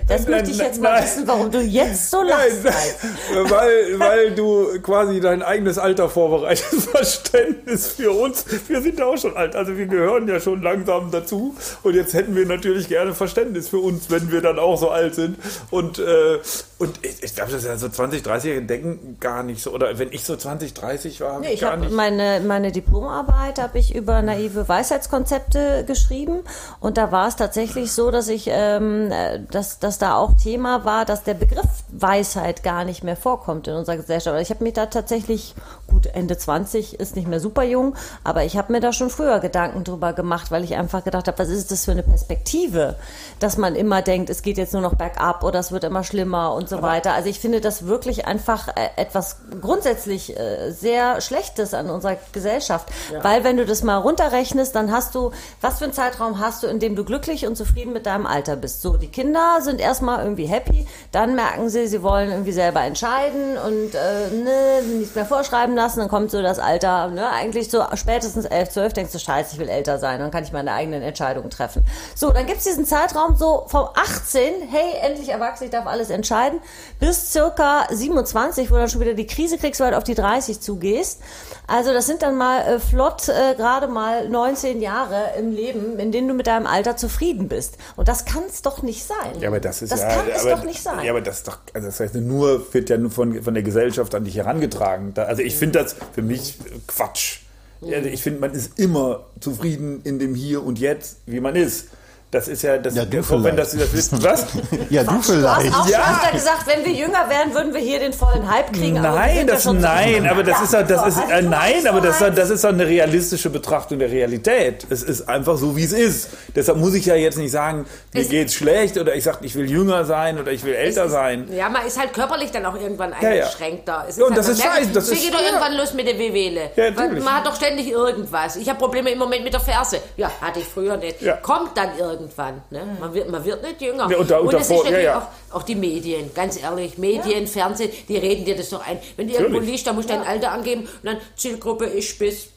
das möchte ich jetzt mal wissen, warum du jetzt so lachst. Nein, weil, weil du quasi dein eigenes Alter vorbereitest, Verständnis für uns. Wir sind ja auch schon alt, also wir gehören ja schon langsam dazu. Und jetzt hätten wir natürlich gerne Verständnis für uns, wenn wir dann auch so alt sind. Und, äh, und ich, ich glaube, das ist ja so 20, 30 denken gar nicht so. Oder wenn ich so 20, 30 war, Nee, ich gar nicht. meine, meine Diplomarbeit habe ich über naive Weisheitskonzepte geschrieben und da war es tatsächlich so, dass ich, ähm, äh, dass, dass da auch Thema war, dass der Begriff Weisheit gar nicht mehr vorkommt in unserer Gesellschaft. Ich habe mich da tatsächlich, gut, Ende 20 ist nicht mehr super jung, aber ich habe mir da schon früher Gedanken drüber gemacht, weil ich einfach gedacht habe, was ist das für eine Perspektive, dass man immer denkt, es geht jetzt nur noch bergab oder es wird immer schlimmer und so weiter. Also ich finde das wirklich einfach äh, etwas grundsätzlich äh, sehr Schlechtes an unserer Gesellschaft, weil wenn du das mal runterrechnest, dann hast du, was für einen Zeitraum hast du, in dem du glücklich und zufrieden mit deinem Alter bist. So, die Kinder sind erstmal irgendwie happy, dann merken sie, sie wollen irgendwie selber entscheiden und äh, ne, nichts mehr vorschreiben lassen, dann kommt so das Alter, ne, eigentlich so spätestens 11, 12 denkst du, scheiße, ich will älter sein, dann kann ich meine eigenen Entscheidungen treffen. So, dann gibt's diesen Zeitraum so vom 18, hey, endlich erwachsen, ich darf alles entscheiden, bis circa 27, wo du dann schon wieder die Krise kriegst, weil du auf die 30 zugehst. Also das sind dann mal äh, flott äh, gerade mal 19 Jahre im Leben, in denen du mit deinem Alter zufrieden bist. Und das kann es doch nicht sein. Ja, aber das ist das ja, kann es doch nicht sein. Ja, aber das ist doch, also das heißt nur, wird ja nur von, von der Gesellschaft an dich herangetragen. Da, also ich finde das für mich Quatsch. Also ich finde, man ist immer zufrieden in dem Hier und Jetzt, wie man ist. Das ist ja, das, Ja, du wenn das, das ist, was? Ja, du Du hast vielleicht. auch Ja. schon öfter gesagt, wenn wir jünger wären, würden wir hier den vollen Hype kriegen. Nein, ja das, nein, zufrieden. aber das Ja, ist doch, das so, ist, äh, nein, aber so das, ist das ist doch eine realistische Betrachtung der Realität. Es ist einfach so, wie es ist. Deshalb muss ich ja jetzt nicht sagen, mir Es- geht's schlecht oder ich sage, ich will jünger sein oder ich will älter sein. Ja, man ist halt körperlich dann auch irgendwann ja. eingeschränkter. Es Ja, und halt, das man ist scheiße, das ist- geht doch ja. irgendwann los mit der Wehwele. Ja, man hat doch ständig irgendwas. Ich habe Probleme im Moment mit der Ferse. Ja, hatte ich früher nicht. Ja. Kommt dann irgendwann. Ne? Man, wird, man wird nicht jünger. Ja, und da- und es ist davor- natürlich ja, ja. Auch, auch die Medien, ganz ehrlich. Medien, Fernsehen, die reden dir das doch ein. Wenn du irgendwo liest, da musst du dein Alter angeben und dann Zielgruppe ist bis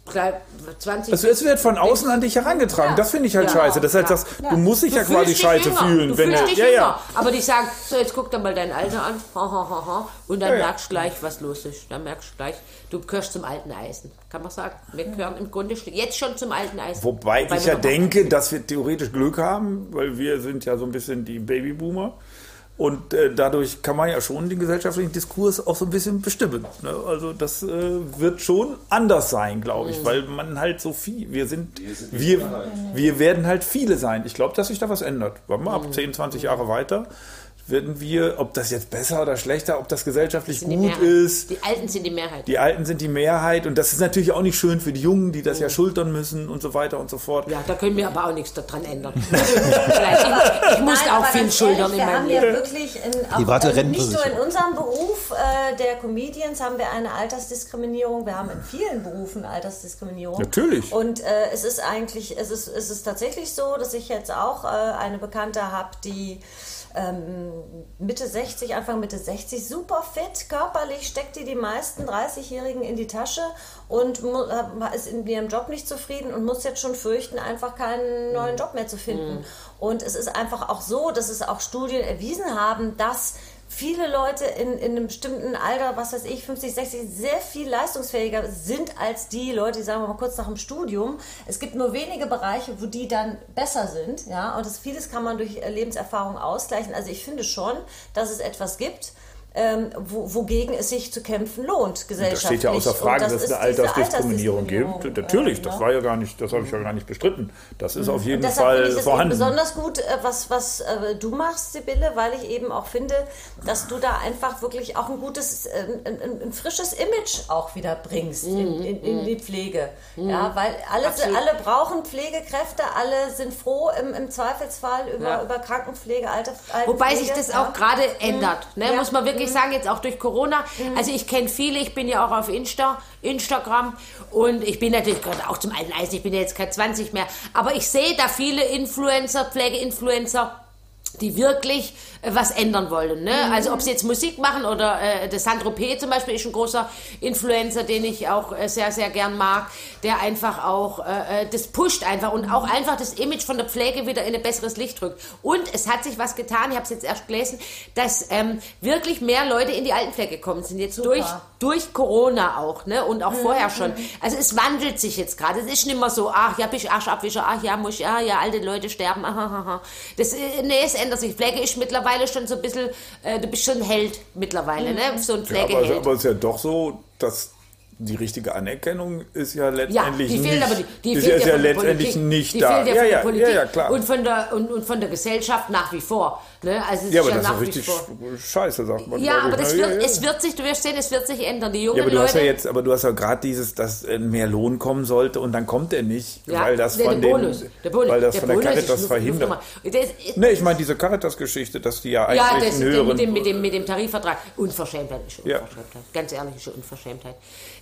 20. Also es wird von außen an dich herangetragen. Das finde ich halt Ja. scheiße. Das heißt, Ja. das, du musst dich ja Du quasi fühlst dich scheiße jünger. fühlen. Du wenn fühlst dich ja, jünger. ja. Aber die sagen, so jetzt guck dir mal dein Alter an. Und dann Ja, ja. merkst du gleich, was los ist. Dann merkst du gleich, du gehörst zum alten Eisen. Kann man sagen. Wir gehören im Grunde jetzt schon zum alten Eisen. Wobei Weil ich ja denke, dass wir theoretisch Glück haben, weil wir sind ja so ein bisschen die Babyboomer. Und äh, dadurch kann man ja schon den gesellschaftlichen Diskurs auch so ein bisschen bestimmen. Ne? Also das äh, wird schon anders sein, glaube ich, weil man halt so viel, wir sind, wir, wir werden halt viele sein. Ich glaube, dass sich da was ändert. Warten wir ab 10, 20 Jahre weiter werden wir, ob das jetzt besser oder schlechter, ob das gesellschaftlich die gut Mehrheit. ist, Die Alten sind die Mehrheit. die Alten sind die Mehrheit und das ist natürlich auch nicht schön für die Jungen, die das ja schultern müssen und so weiter und so fort. Ja, da können wir aber auch nichts daran ändern. Ich, ich musste Nein, auch viel schultern ehrlich, in wir haben meinem ja Leben. wirklich in, auch, Private äh, nicht nur in unserem Beruf äh, der Comedians haben wir eine Altersdiskriminierung. Wir haben in vielen Berufen Altersdiskriminierung. Natürlich. Und äh, es ist eigentlich, es ist, es ist tatsächlich so, dass ich jetzt auch äh, eine Bekannte habe, die ähm, Mitte 60, Anfang Mitte 60, super fit, körperlich steckt die die meisten 30-Jährigen in die Tasche und ist in ihrem Job nicht zufrieden und muss jetzt schon fürchten, einfach keinen neuen Job mehr zu finden. Mhm. Und es ist einfach auch so, dass es auch Studien erwiesen haben, dass viele Leute in, in einem bestimmten Alter, was weiß ich, 50, 60, sehr viel leistungsfähiger sind als die Leute, die sagen wir mal kurz nach dem Studium. Es gibt nur wenige Bereiche, wo die dann besser sind, ja, und das vieles kann man durch Lebenserfahrung ausgleichen. Also ich finde schon, dass es etwas gibt, ähm, wo, wogegen es sich zu kämpfen lohnt, gesellschaftlich. Das steht ja außer Frage, dass es eine Altersdiskriminierung gibt. Natürlich, das war ja gar nicht, das habe ich ja gar nicht bestritten. Das ist auf jeden Fall ich das vorhanden. besonders gut, äh, was, was äh, du machst, Sibylle, weil ich eben auch finde, dass du da einfach wirklich auch ein gutes, äh, ein, ein, ein frisches Image auch wieder bringst mhm. in, in, in, die Pflege. Mhm. Ja, weil alle, alle brauchen Pflegekräfte, alle sind froh im, im Zweifelsfall über, ja. über Krankenpflege, Alter, Wobei sich das auch gerade ändert, ne? ja. muss man wirklich ich sagen, jetzt auch durch Corona. Mhm. Also ich kenne viele, ich bin ja auch auf Insta, Instagram und ich bin natürlich gerade auch zum alten Eisen, ich bin ja jetzt kein 20 mehr, aber ich sehe da viele Influencer, Pflegeinfluencer, die wirklich äh, was ändern wollen. Ne? Mhm. Also ob sie jetzt Musik machen oder äh, der Sandro P. zum Beispiel ist ein großer Influencer, den ich auch äh, sehr, sehr gern mag, der einfach auch äh, äh das pusht einfach und auch einfach das Image von der Pflege wieder in ein besseres Licht drückt. Und es hat sich was getan, ich habe es jetzt erst gelesen, dass ähm, wirklich mehr Leute in die Altenpflege gekommen sind, jetzt durch, durch Corona auch ne? und auch mhm. vorher schon. Also es wandelt sich jetzt gerade. Es ist nicht mehr so, ach ja, bist du Arschabwischer, ach ja, muss ja, ja, alte Leute sterben, aha, aha. Das, äh, nee, es ändert sich. Pflege ist mittlerweile schon so ein bisschen, äh, du bist schon ein Held mittlerweile, ne? So ein Pflegeheld. Ja, aber, aber es ist ja doch so, dass die richtige Anerkennung ist ja letztendlich ja, die fehlt nicht, aber die, die ist fehlt ja, ja letztendlich Politik. nicht die da. Fehlt ja, ja, von der ja, ja, klar. Und von der und, und von der Gesellschaft nach wie vor. Ne? Also ja, aber das ist richtig scheiße, sagt man. Ja, aber das wird, es wird sich, du wirst sehen, es wird sich ändern. Die jungen ja, aber du Leute, hast ja jetzt, aber du hast ja gerade dieses, dass mehr Lohn kommen sollte und dann kommt er nicht, weil das von den, Bonus, der Bonus, weil das der von der Caritas verhindert. Ne, ich meine diese Caritas-Geschichte, dass die ja eigentlich ja, das, einen höheren... mit dem, mit dem, mit dem Tarifvertrag. Unverschämtheit ist schon Unverschämtheit. Ganz ehrlich, ist schon Unverschämtheit.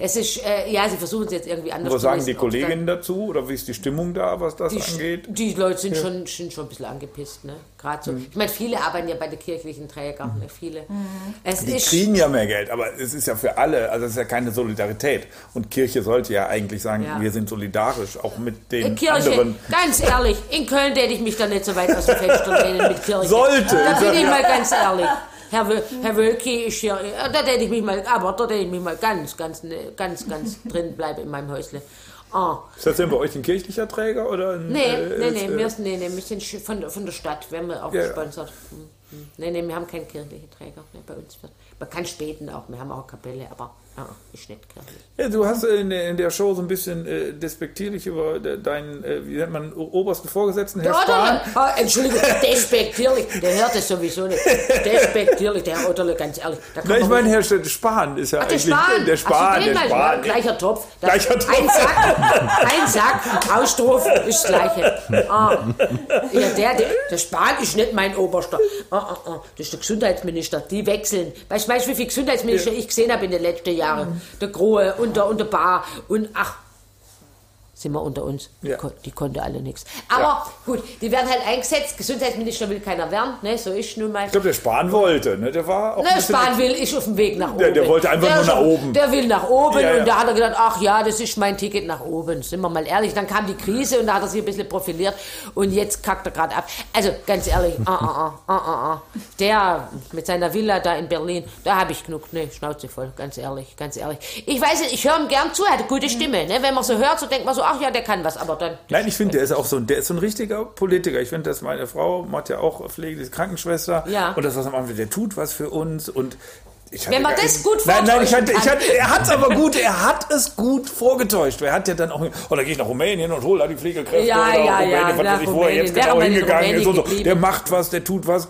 Es ist, äh, ja, sie versuchen es jetzt irgendwie anders zu sagen die Kolleginnen dazu oder wie ist die Stimmung da, was das die, angeht? Die Leute sind, schon, sind schon ein bisschen angepisst, ne? Gerade so. Mhm. Ich meine, viele arbeiten ja bei der kirchlichen Träger, mhm. viele. Mhm. Es die kriegen ja mehr Geld, aber es ist ja für alle, also es ist ja keine Solidarität. Und Kirche sollte ja eigentlich sagen, ja. wir sind solidarisch, auch mit den Kirche, anderen. Ganz ehrlich, in Köln hätte ich mich da nicht so weit aus dem Fenster lehnen mit Kirche. Sollte! Da bin ich mal ganz ehrlich. Herr, Herr Wölki ist hier, da hätte ich mich mal, aber da hätte ich mich mal ganz, ganz, ganz, ganz drin bleiben in meinem Häusle. Ah. Ist das denn bei euch ein kirchlicher Träger oder ein, Nee, äh, nee, nee, äh, wir, nee, nee, wir sind von, von der Stadt, werden wir auch ja. gesponsert. Hm. Nein, nein, wir haben keinen kirchlichen Träger. Ne, bei uns wird, man kann späten auch, wir haben auch eine Kapelle, aber ja, ist nicht kirchlich. Ja, du hast in der, in der Show so ein bisschen äh, despektierlich über deinen, äh, wie nennt man, obersten Vorgesetzten, Herr Spahn. Oh, Entschuldigung, despektierlich, der hört es sowieso nicht. Despektierlich, der Herr Otterle, ganz ehrlich. Na, ich meine, Herr Spahn ist ja Ach, der Spahn. der Spahn. Der Spahn. Spahn. Gleicher Topf. Das gleicher Topf. Ein Sack, ein Sack, Ausdruck ist das Gleiche. Ah. Ja, der, der, der Spahn ist nicht mein Oberster. Ah, ah, ah. Das ist der Gesundheitsminister. Die wechseln. Weißt du, wie viele Gesundheitsminister ja. ich gesehen habe in den letzten Jahren? Mhm. Der Grohe und der, und der Bar und ach, sind wir unter uns. Die, ja. die konnte alle nichts. Aber ja. gut, die werden halt eingesetzt. Gesundheitsminister will keiner werden, ne? so ist nun mal. Ich glaube, der Spahn wollte, ne? Der war auch. Ne, Spahn will, ist auf dem Weg nach oben. Der, der wollte einfach der nur nach oben. Der will nach oben ja, und da hat er gedacht, ach ja, das ist mein Ticket nach oben. Sind wir mal ehrlich. Dann kam die Krise und da hat er sich ein bisschen profiliert und jetzt kackt er gerade ab. Also ganz ehrlich, ah, ah, ah, ah, ah. der mit seiner Villa da in Berlin, da habe ich genug, ne, Schnauze voll, ganz ehrlich, ganz ehrlich. Ich weiß nicht, ich höre ihm gern zu, er hat eine gute Stimme, ne? Wenn man so hört, so denkt man so, ach ja, der kann was, aber dann. Nein, ich finde, der ist auch so, der ist so ein richtiger Politiker. Ich finde, dass meine Frau macht ja auch Pflege, die Krankenschwester. Ja. Und das was am Anfang, der tut was für uns und wenn man das gut Nein, nein, ich hatte, ich hatte, er hat es aber gut, er hat es gut vorgetäuscht. Er hat ja dann auch, oh, da gehe ich nach Rumänien und hole da die Pflegekräfte ja, oder ja, Rumänien, ja, was weiß ich, wo er jetzt genau hingegangen ist so. Der macht was, der tut was.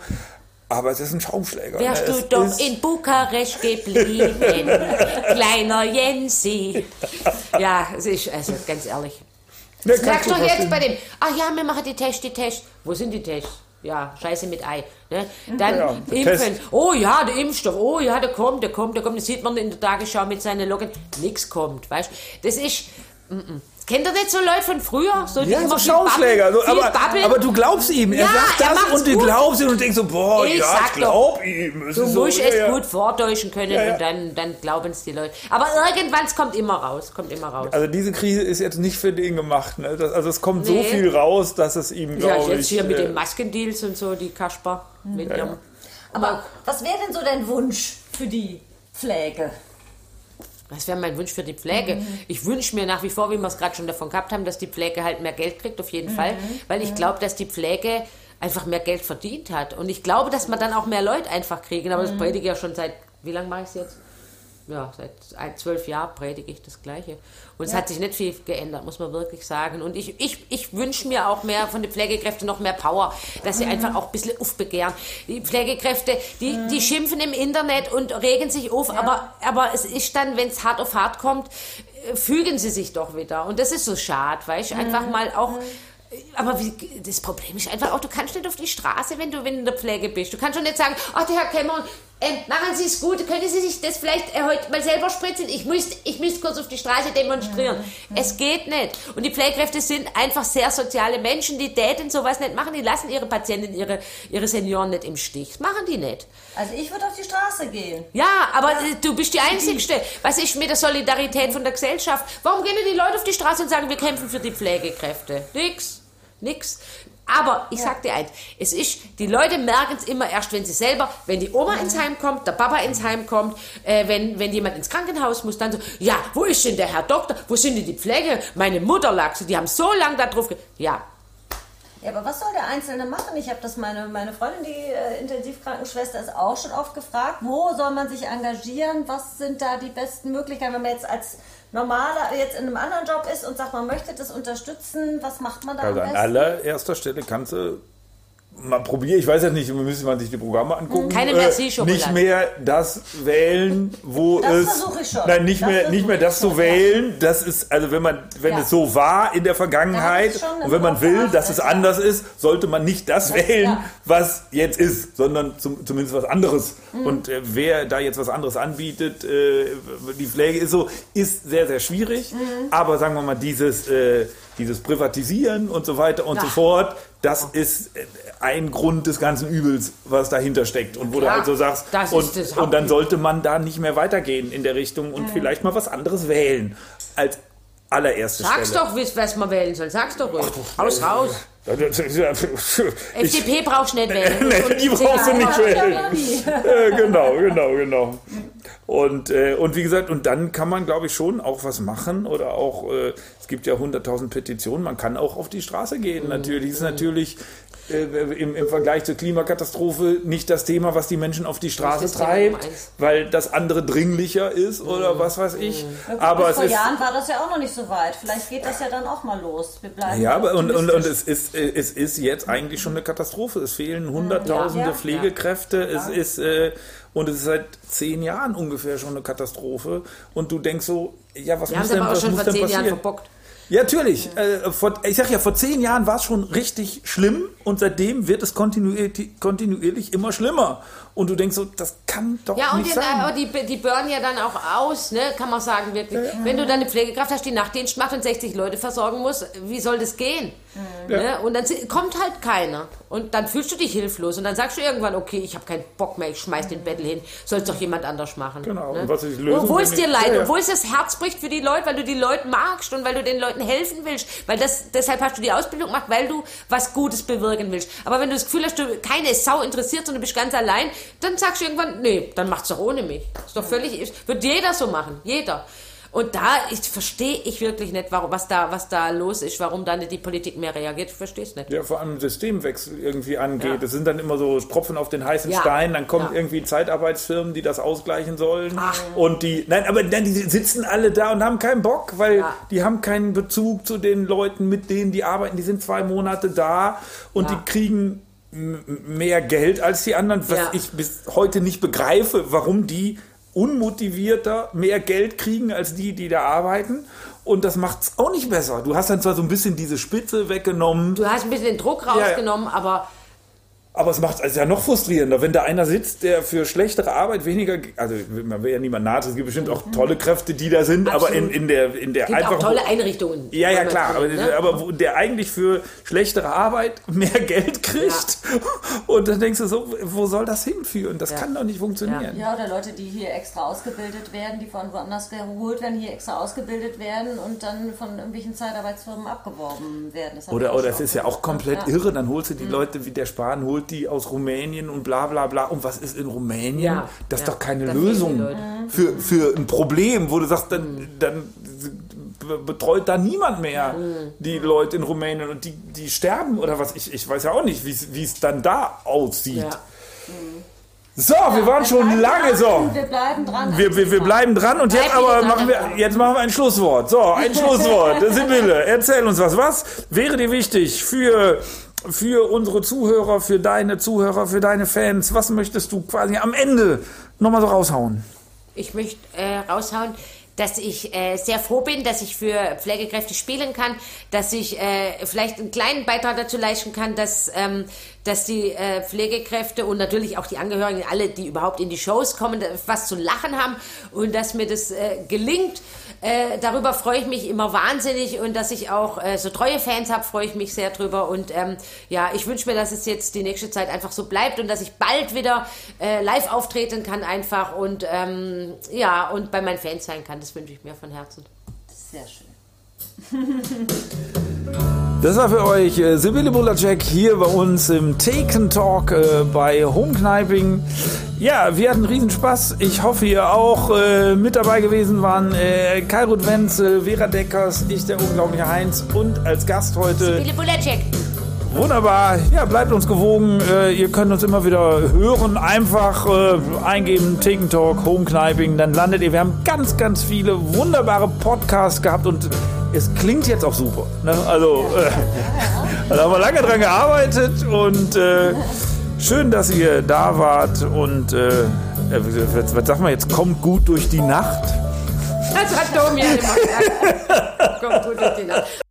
Aber es ist ein Schaumschläger. Wärst ne? du doch in Bukarest geblieben, kleiner Jensi. Ja, es ist, also ganz ehrlich. Das merkst du jetzt bei dem, ach ja, wir machen die Tests, die Tests. Wo sind die Tests? Ja, Scheiße mit Ei. Ne? Dann ja, impfen. Test. Oh ja, der Impfstoff. Oh ja, der kommt, der kommt, der kommt. Das sieht man in der Tagesschau mit seinen Loggen. Nichts kommt, weißt du? Das ist. Mm -mm. Kennt ihr nicht so Leute von früher? So, die Ja, immer so Schaumschläger. So, aber, aber du glaubst ihm. Er Ja, sagt er das macht's und du gut. glaubst ihm und denkst so, boah, Ich ja, sag ich glaub ihm. Es Du so, musst ja, es ja. gut vortäuschen können Ja, ja. und dann, dann glauben es die Leute. Aber irgendwann es kommt immer raus, kommt immer raus. Also diese Krise ist jetzt nicht für den gemacht. Ne? Das, also es kommt so Nee. viel raus, dass es ihm, ja, glaube jetzt ich... hier mit äh, den Maskendeals und so, die Kasper mit Ja, ihrem. ja. Aber was wäre denn so dein Wunsch für die Pflege? Das wäre mein Wunsch für die Pflege. Ich wünsche mir nach wie vor, wie wir es gerade schon davon gehabt haben, dass die Pflege halt mehr Geld kriegt, auf jeden Fall. Weil ich glaube, dass die Pflege einfach mehr Geld verdient hat. Und ich glaube, dass man dann auch mehr Leute einfach kriegen. Aber das predige ich ja schon seit, wie lange mache ich es jetzt? Ja, seit zwölf Jahren predige ich das Gleiche. Und es hat sich nicht viel geändert, muss man wirklich sagen. Und ich, ich, ich wünsche mir auch mehr von den Pflegekräften noch mehr Power, dass sie einfach auch ein bisschen aufbegehren. Die Pflegekräfte, die, die schimpfen im Internet und regen sich auf, aber, aber es ist dann, wenn es hart auf hart kommt, äh, fügen sie sich doch wieder. Und das ist so schade, weißt du? Einfach mal auch. Aber wie, das Problem ist einfach auch, du kannst nicht auf die Straße, wenn du, wenn du in der Pflege bist. Du kannst schon nicht sagen, ach, der Herr Kämmer, äh, machen Sie es gut, können Sie sich das vielleicht äh, heute mal selber spritzen? Ich muss, ich muss kurz auf die Straße demonstrieren. Es geht nicht. Und die Pflegekräfte sind einfach sehr soziale Menschen, die täten sowas nicht machen. Die lassen ihre Patienten, ihre, ihre Senioren nicht im Stich. Das machen die nicht. Also ich würde auf die Straße gehen. Ja, aber äh, du bist die Einzigste. Was ist mit der Solidarität von der Gesellschaft? Warum gehen denn die Leute auf die Straße und sagen, wir kämpfen für die Pflegekräfte? Nix. Nix. Aber ich sag dir eins, es ist, die Leute merken es immer erst, wenn sie selber, wenn die Oma ins Heim kommt, der Papa ins Heim kommt, äh, wenn, wenn jemand ins Krankenhaus muss, dann so, ja, wo ist denn der Herr Doktor? Wo sind denn die Pflege? Meine Mutter lag so, die haben so lange da drauf Ja, Ja, aber was soll der Einzelne machen? Ich habe das meine, meine Freundin, die äh, Intensivkrankenschwester, ist auch schon oft gefragt, wo soll man sich engagieren? Was sind da die besten Möglichkeiten, wenn man jetzt als normaler jetzt in einem anderen Job ist und sagt, man möchte das unterstützen, was macht man da Also an allererster Stelle kannst du mal probieren, ich weiß jetzt nicht, müsste man sich die Programme angucken. Keine Äh, Merci-Schokolade. Nicht mehr das wählen, wo Das es. versuche ich schon. Nein, nicht Das mehr, nicht mehr das zu wählen. Das ist, also wenn man, wenn Ja. es so war in der Vergangenheit und wenn man will, dass es ja. anders ist, sollte man nicht das wählen, ja. was jetzt ist, sondern zum, zumindest was anderes. Mhm. Und äh, wer da jetzt was anderes anbietet, äh, die Pflege ist so, ist sehr, sehr schwierig. Mhm. Aber sagen wir mal, dieses, äh, dieses Privatisieren und so weiter und so Ach. fort, das ist äh, ein Grund des ganzen Übels, was dahinter steckt. Und wo du Klar, also sagst, das ist und, und dann sollte man da nicht mehr weitergehen in der Richtung und vielleicht mal was anderes wählen als allererste sag's Stelle. doch, was man wählen soll. Sag's doch ruhig. Haus raus. FDP brauchst du nicht wählen. Nee, die brauchst du nicht wählen. Äh, genau, genau, genau. Und, äh, und wie gesagt, und dann kann man, glaube ich, schon auch was machen oder auch, äh, es gibt ja 100.000 Petitionen, man kann auch auf die Straße gehen. Natürlich ist natürlich äh, im, im Vergleich zur Klimakatastrophe nicht das Thema, was die Menschen auf die Straße treibt, weil das andere dringlicher ist oder was weiß ich. Aber Bis es vor Jahren war das ja auch noch nicht so weit. Vielleicht geht das ja dann auch mal los. Wir bleiben Ja, aber und, und, und es, ist, äh, es ist jetzt eigentlich schon eine Katastrophe. Es fehlen hunderttausende Ja. Pflegekräfte. Es ist, äh, und es ist seit zehn Jahren ungefähr schon eine Katastrophe. Und du denkst so, ja, was Wir haben muss denn, aber auch was schon muss vor denn zehn Jahren passieren? verbockt. Ja, natürlich. Äh, vor, ich sag ja, vor zehn Jahren war es schon richtig schlimm und seitdem wird es kontinuierlich, kontinuierlich immer schlimmer. Und du denkst so, das kann doch Ja, und nicht die, sein. aber die, die burnen ja dann auch aus, ne? kann man sagen wirklich. Wenn du dann eine Pflegekraft hast, die Nachtdienst macht und 60 Leute versorgen muss, wie soll das gehen? Ne? Und dann kommt halt keiner. Und dann fühlst du dich hilflos. Und dann sagst du irgendwann, okay, ich habe keinen Bock mehr, ich schmeiß den Bettel hin, soll es doch jemand anders machen. Genau. Ne? Und was ist die Lösung, Obwohl es dir leid, Ja, ja. obwohl es das Herz bricht für die Leute, weil du die Leute magst und weil du den Leuten helfen willst. Weil das, deshalb hast du die Ausbildung gemacht, weil du was Gutes bewirken willst. Aber wenn du das Gefühl hast, du keine Sau interessiert und du bist ganz allein, dann sagst du irgendwann, nee, dann macht's doch ohne mich. Ist doch völlig, wird jeder so machen. Jeder. Und da verstehe ich wirklich nicht, warum, was, da, was da los ist, warum da nicht die Politik mehr reagiert. Ich verstehe es nicht. Ja, vor allem Systemwechsel irgendwie angeht. Ja. Das sind dann immer so Tropfen auf den heißen Ja. Stein, dann kommen Ja. irgendwie Zeitarbeitsfirmen, die das ausgleichen sollen. Ach. Und die, nein, aber nein, die sitzen alle da und haben keinen Bock, weil die haben keinen Bezug zu den Leuten, mit denen die arbeiten. Die sind zwei Monate da und die kriegen mehr Geld als die anderen, was Ja. ich bis heute nicht begreife, warum die unmotivierter mehr Geld kriegen als die, die da arbeiten. Und das macht es auch nicht besser. Du hast dann zwar so ein bisschen diese Spitze weggenommen, Du hast ein bisschen den Druck ja. rausgenommen, aber Aber es macht es ja noch frustrierender, wenn da einer sitzt, der für schlechtere Arbeit weniger, also man will ja niemand nahe, es gibt bestimmt auch tolle Kräfte, die da sind, aber in, in der, in der Gibt auch einfachen tolle Einrichtungen. ja, ja, klar, aber, ne? aber wo der eigentlich für schlechtere Arbeit mehr Geld kriegt. Und dann denkst du so, wo soll das hinführen? Das kann doch nicht funktionieren. Ja, oder Leute, die hier extra ausgebildet werden, die von woanders geholt werden, hier extra ausgebildet werden und dann von irgendwelchen Zeitarbeitsfirmen abgeworben werden. Oder, auch oder es ist ja auch komplett irre, dann holst du Mhm. die Leute, wie der Spahn holt die aus Rumänien und bla bla bla. Und was ist in Rumänien? Ja, Das ist ja, doch keine Lösung Leute. für, für ein Problem, wo du sagst, dann, dann be- betreut da niemand mehr Mhm. die Leute in Rumänien und die, die sterben oder was. Ich, ich weiß ja auch nicht, wie es- wie es dann da aussieht. Ja. So, wir waren Wir schon lange dran, so. Wir bleiben dran. Wir, wir, wir bleiben dran und jetzt aber machen wir, jetzt machen wir ein Schlusswort. So, ein Schlusswort. Sibylle, erzähl uns was. Was wäre dir wichtig für, für unsere Zuhörer, für deine Zuhörer, für deine Fans? Was möchtest du quasi am Ende nochmal so raushauen? Ich möchte äh, raushauen, dass ich äh, sehr froh bin, dass ich für Pflegekräfte spielen kann, dass ich äh, vielleicht einen kleinen Beitrag dazu leisten kann, dass, ähm, dass die äh, Pflegekräfte und natürlich auch die Angehörigen, alle, die überhaupt in die Shows kommen, was zu lachen haben und dass mir das äh, gelingt. Äh, darüber freue ich mich immer wahnsinnig und dass ich auch äh, so treue Fans habe, freue ich mich sehr drüber. Und ähm, ja, ich wünsche mir, dass es jetzt die nächste Zeit einfach so bleibt und dass ich bald wieder äh, live auftreten kann einfach und ähm, ja, und bei meinen Fans sein kann. Das wünsche ich mir von Herzen. Sehr schön. Das war für euch äh, Sibylle Bulacek hier bei uns im Taken Talk äh, bei Homekneiping. Ja, wir hatten Riesenspaß. Ich hoffe, ihr auch äh, mit dabei gewesen waren. Äh, Kairut Wenzel, Vera Deckers, ich, der unglaubliche Heinz und als Gast heute Billy Bulacek. Wunderbar. Ja, bleibt uns gewogen. Äh, ihr könnt uns immer wieder hören. Einfach äh, eingeben, Taken Talk, Homekneiping, dann landet ihr. Wir haben ganz, ganz viele wunderbare Podcasts gehabt und es klingt jetzt auch super. Ne? Also, äh, da haben wir lange dran gearbeitet und äh, schön, dass ihr da wart und äh, was, was sagt man jetzt? Kommt gut durch die Nacht. Das hat Domian immer gesagt. Kommt gut durch die Nacht.